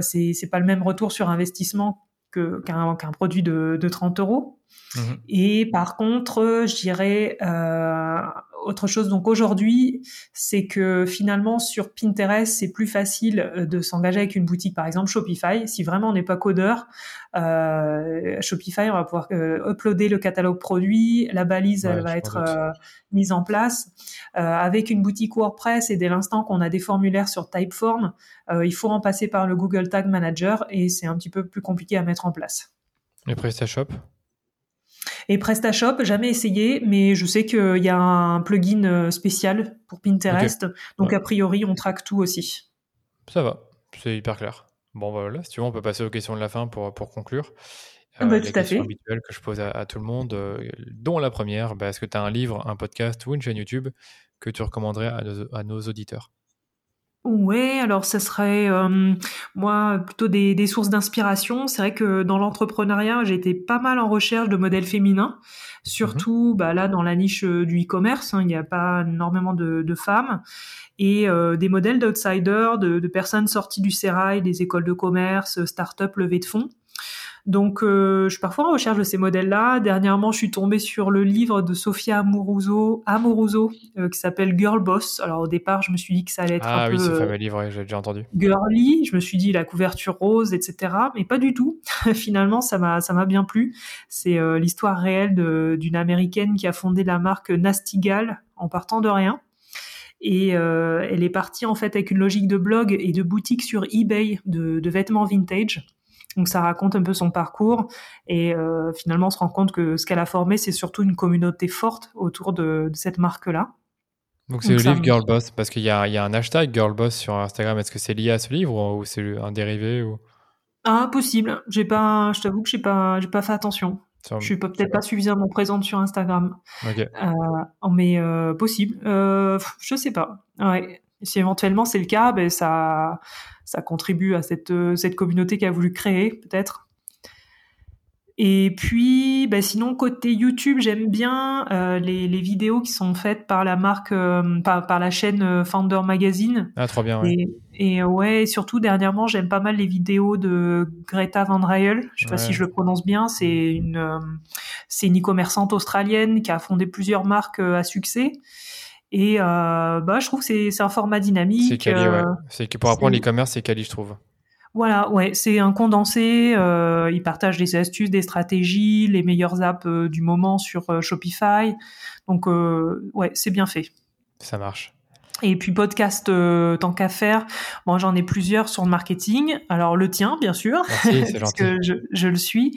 c'est pas le même retour sur investissement qu'un produit de 30 euros. Mhm. Et par contre, je dirais euh, autre chose. Donc aujourd'hui, c'est que finalement sur Pinterest, c'est plus facile euh, de s'engager avec une boutique, par exemple Shopify. Si vraiment on n'est pas codeur, euh, Shopify, on va pouvoir euh, uploader le catalogue produit, la balise, elle va être euh, mise en place. avec une boutique WordPress et dès l'instant qu'on a des formulaires sur Typeform, il faut en passer par le Google Tag Manager et c'est un petit peu plus compliqué à mettre en place. Et PrestaShop? Et PrestaShop, jamais essayé, mais je sais qu'il y a un plugin euh, spécial pour Pinterest. Donc, a priori, on traque tout aussi. Ça va, c'est hyper clair. Bon, bah, voilà, si tu veux, on peut passer aux questions de la fin pour, pour conclure. Euh, bah, tout à fait. habituelles que je pose à, tout le monde, euh, dont la première, bah, est-ce que tu as un livre, un podcast ou une chaîne YouTube que tu recommanderais à nos auditeurs? Ouais, alors ça serait euh, moi plutôt des, des sources d'inspiration. C'est vrai que dans l'entrepreneuriat, j'ai été pas mal en recherche de modèles féminins, surtout mmh bah, là dans la niche euh, du e-commerce, hein, il n'y a pas énormément de, de femmes et euh, des modèles d'outsiders, de, de, personnes sorties du sérail, des écoles de commerce, start-up, levées de fonds. Donc, euh, je suis parfois en recherche de ces modèles-là. Dernièrement, je suis tombée sur le livre de Sofia Amoruso, Amoruso euh, qui s'appelle Girl Boss. Alors, au départ, je me suis dit que ça allait être ah, un oui, peu... Ah oui, ce fameux livre, j'ai déjà entendu. Girly. Je me suis dit la couverture rose, etc. Mais pas du tout. Finalement, ça m'a ça m'a bien plu. C'est euh, l'histoire réelle d'une américaine qui a fondé la marque Nastigal en partant de rien. Et euh, elle est partie en fait avec une logique de blog et de boutique sur eBay de, de vêtements vintage. Donc ça raconte un peu son parcours et euh, finalement on se rend compte que ce qu'elle a formé, c'est surtout une communauté forte autour de, cette marque-là. Donc c'est le livre Girl Boss, parce qu'il y, y a, un hashtag Girl Boss sur Instagram. Est-ce que c'est lié à ce livre ou, c'est un dérivé ou... Ah, possible. J'ai pas, je t'avoue que j'ai pas, j'ai pas fait attention. Je suis peut-être pas suffisamment présente sur Instagram. Okay. Euh, mais euh, possible. Euh, je sais pas. Ouais. Si éventuellement c'est le cas, ben ça, ça contribue à cette, euh, cette communauté qui a voulu créer, peut-être. Et puis, bah sinon côté YouTube, j'aime bien euh, les, les, vidéos qui sont faites par la marque, euh, par, par, la chaîne Founder Magazine. Ah, trop bien. Ouais. Et, et, ouais, surtout dernièrement, j'aime pas mal les vidéos de Greta Van Riel. Je sais pas si je le prononce bien. C'est une, c'est une e-commerçante australienne qui a fondé plusieurs marques à succès. Et euh, bah, je trouve que c'est un format dynamique. C'est quali, ouais. Euh, que pour apprendre l'e-commerce, c'est quali, je trouve. Voilà, ouais, c'est un condensé. Euh, ils partagent des astuces, des stratégies, les meilleures apps euh, du moment sur euh, Shopify. Donc, ouais, c'est bien fait. Ça marche. Et puis podcast, tant qu'à faire, moi j'en ai plusieurs sur le marketing. Alors le tien, bien sûr, Merci, parce que je, je, le suis.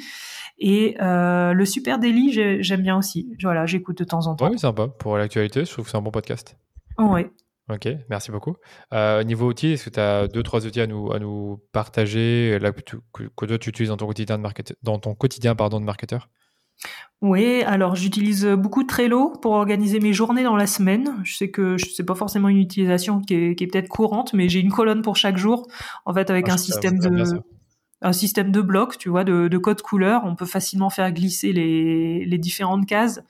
Et euh, le Super Daily, j'aime bien aussi. Voilà, j'écoute de temps en temps. Oui, sympa. Pour l'actualité, je trouve que c'est un bon podcast. Oui. Ok, merci beaucoup. Euh, niveau outils, est-ce que tu as deux, trois outils à nous, à nous partager là, que, que, toi tu utilises dans ton quotidien de, market, dans ton quotidien, pardon, de marketeur? Oui, alors j'utilise beaucoup Trello pour organiser mes journées dans la semaine. Je sais que c'est pas forcément une utilisation qui est, qui est peut-être courante, mais j'ai une colonne pour chaque jour, en fait, avec ah, un système de un système de blocs, tu vois, de, de code couleur. On peut facilement faire glisser les, les différentes cases.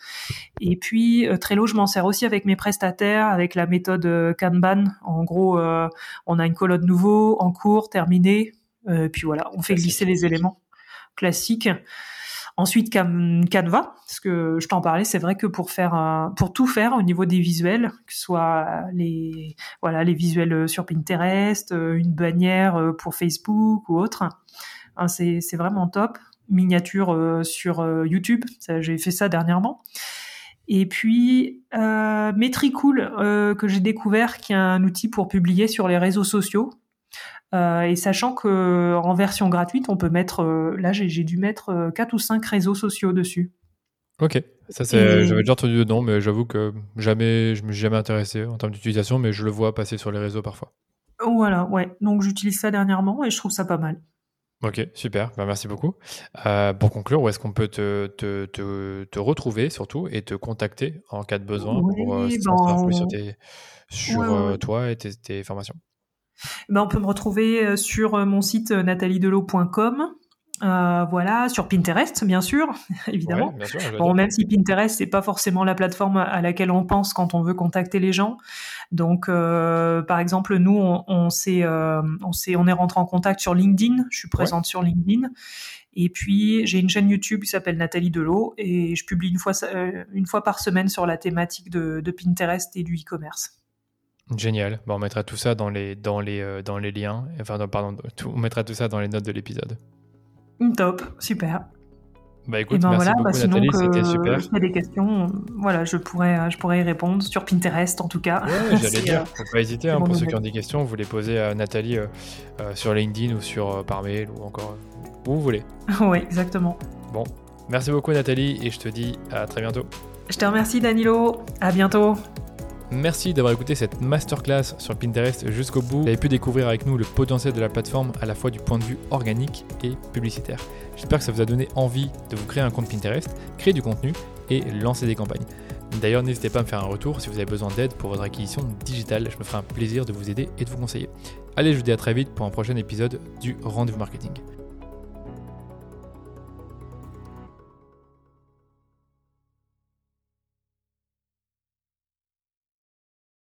Et puis euh, Trello, je m'en sers aussi avec mes prestataires, avec la méthode euh, Kanban. En gros, euh, on a une colonne nouveau, en cours, terminé. puis voilà, on fait glisser les éléments classiques. Ensuite, Canva, parce que je t'en parlais, c'est vrai que pour faire, pour tout faire au niveau des visuels, que ce soit les, visuels sur Pinterest, une bannière pour Facebook ou autre, hein, c'est vraiment top. Miniature sur YouTube, j'ai fait ça dernièrement. Et puis euh, Metricool euh, que j'ai découvert, qui est un outil pour publier sur les réseaux sociaux. Euh, et sachant que en version gratuite, on peut mettre, euh, là j'ai dû mettre quatre ou cinq réseaux sociaux dessus. Ok, ça c'est, j'avais déjà entendu dedans, mais j'avoue que jamais, je me suis jamais intéressé en termes d'utilisation, mais je le vois passer sur les réseaux parfois. Voilà, ouais. Donc j'utilise ça dernièrement et je trouve ça pas mal. Ok, super, bah, merci beaucoup. Euh, pour conclure, où est-ce qu'on peut te, te, te, retrouver surtout et te contacter en cas de besoin pour euh, ben, sur, sur euh, toi et tes, formations? Ben, On peut me retrouver sur mon site. Euh, voilà, sur Pinterest, bien sûr, évidemment. bon, même si Pinterest c'est pas forcément la plateforme à laquelle on pense quand on veut contacter les gens. Donc, euh, par exemple, nous, on, on s'est, euh, on s'est, on est rentré en contact sur LinkedIn. Je suis présente sur LinkedIn. Et puis, j'ai une chaîne YouTube qui s'appelle Nathalie Delot et je publie une fois, euh, une fois par semaine sur la thématique de, de Pinterest et du e-commerce. Génial. Bon, on mettra tout ça dans les, dans les, euh, dans les liens. Enfin, pardon, on mettra tout ça dans les notes de l'épisode. Top, super. Bah écoute, ben merci voilà, beaucoup bah Nathalie, c'était super. Si tu as des questions, voilà, je pourrais, je pourrais y répondre sur Pinterest en tout cas. Ouais, j'allais dire, faut pas hésiter. Hein, pour ceux qui ont des questions, vous les posez à Nathalie euh, euh, sur LinkedIn ou sur euh, par mail ou encore où vous voulez. oui, exactement. Bon, merci beaucoup Nathalie et je te dis à très bientôt. Je te remercie Danilo. À bientôt. Merci d'avoir écouté cette masterclass sur Pinterest jusqu'au bout. Vous avez pu découvrir avec nous le potentiel de la plateforme à la fois du point de vue organique et publicitaire. J'espère que ça vous a donné envie de vous créer un compte Pinterest, créer du contenu et lancer des campagnes. D'ailleurs, n'hésitez pas à me faire un retour si vous avez besoin d'aide pour votre acquisition digitale. Je me ferai un plaisir de vous aider et de vous conseiller. Allez, je vous dis à très vite pour un prochain épisode du Rendez-vous Marketing.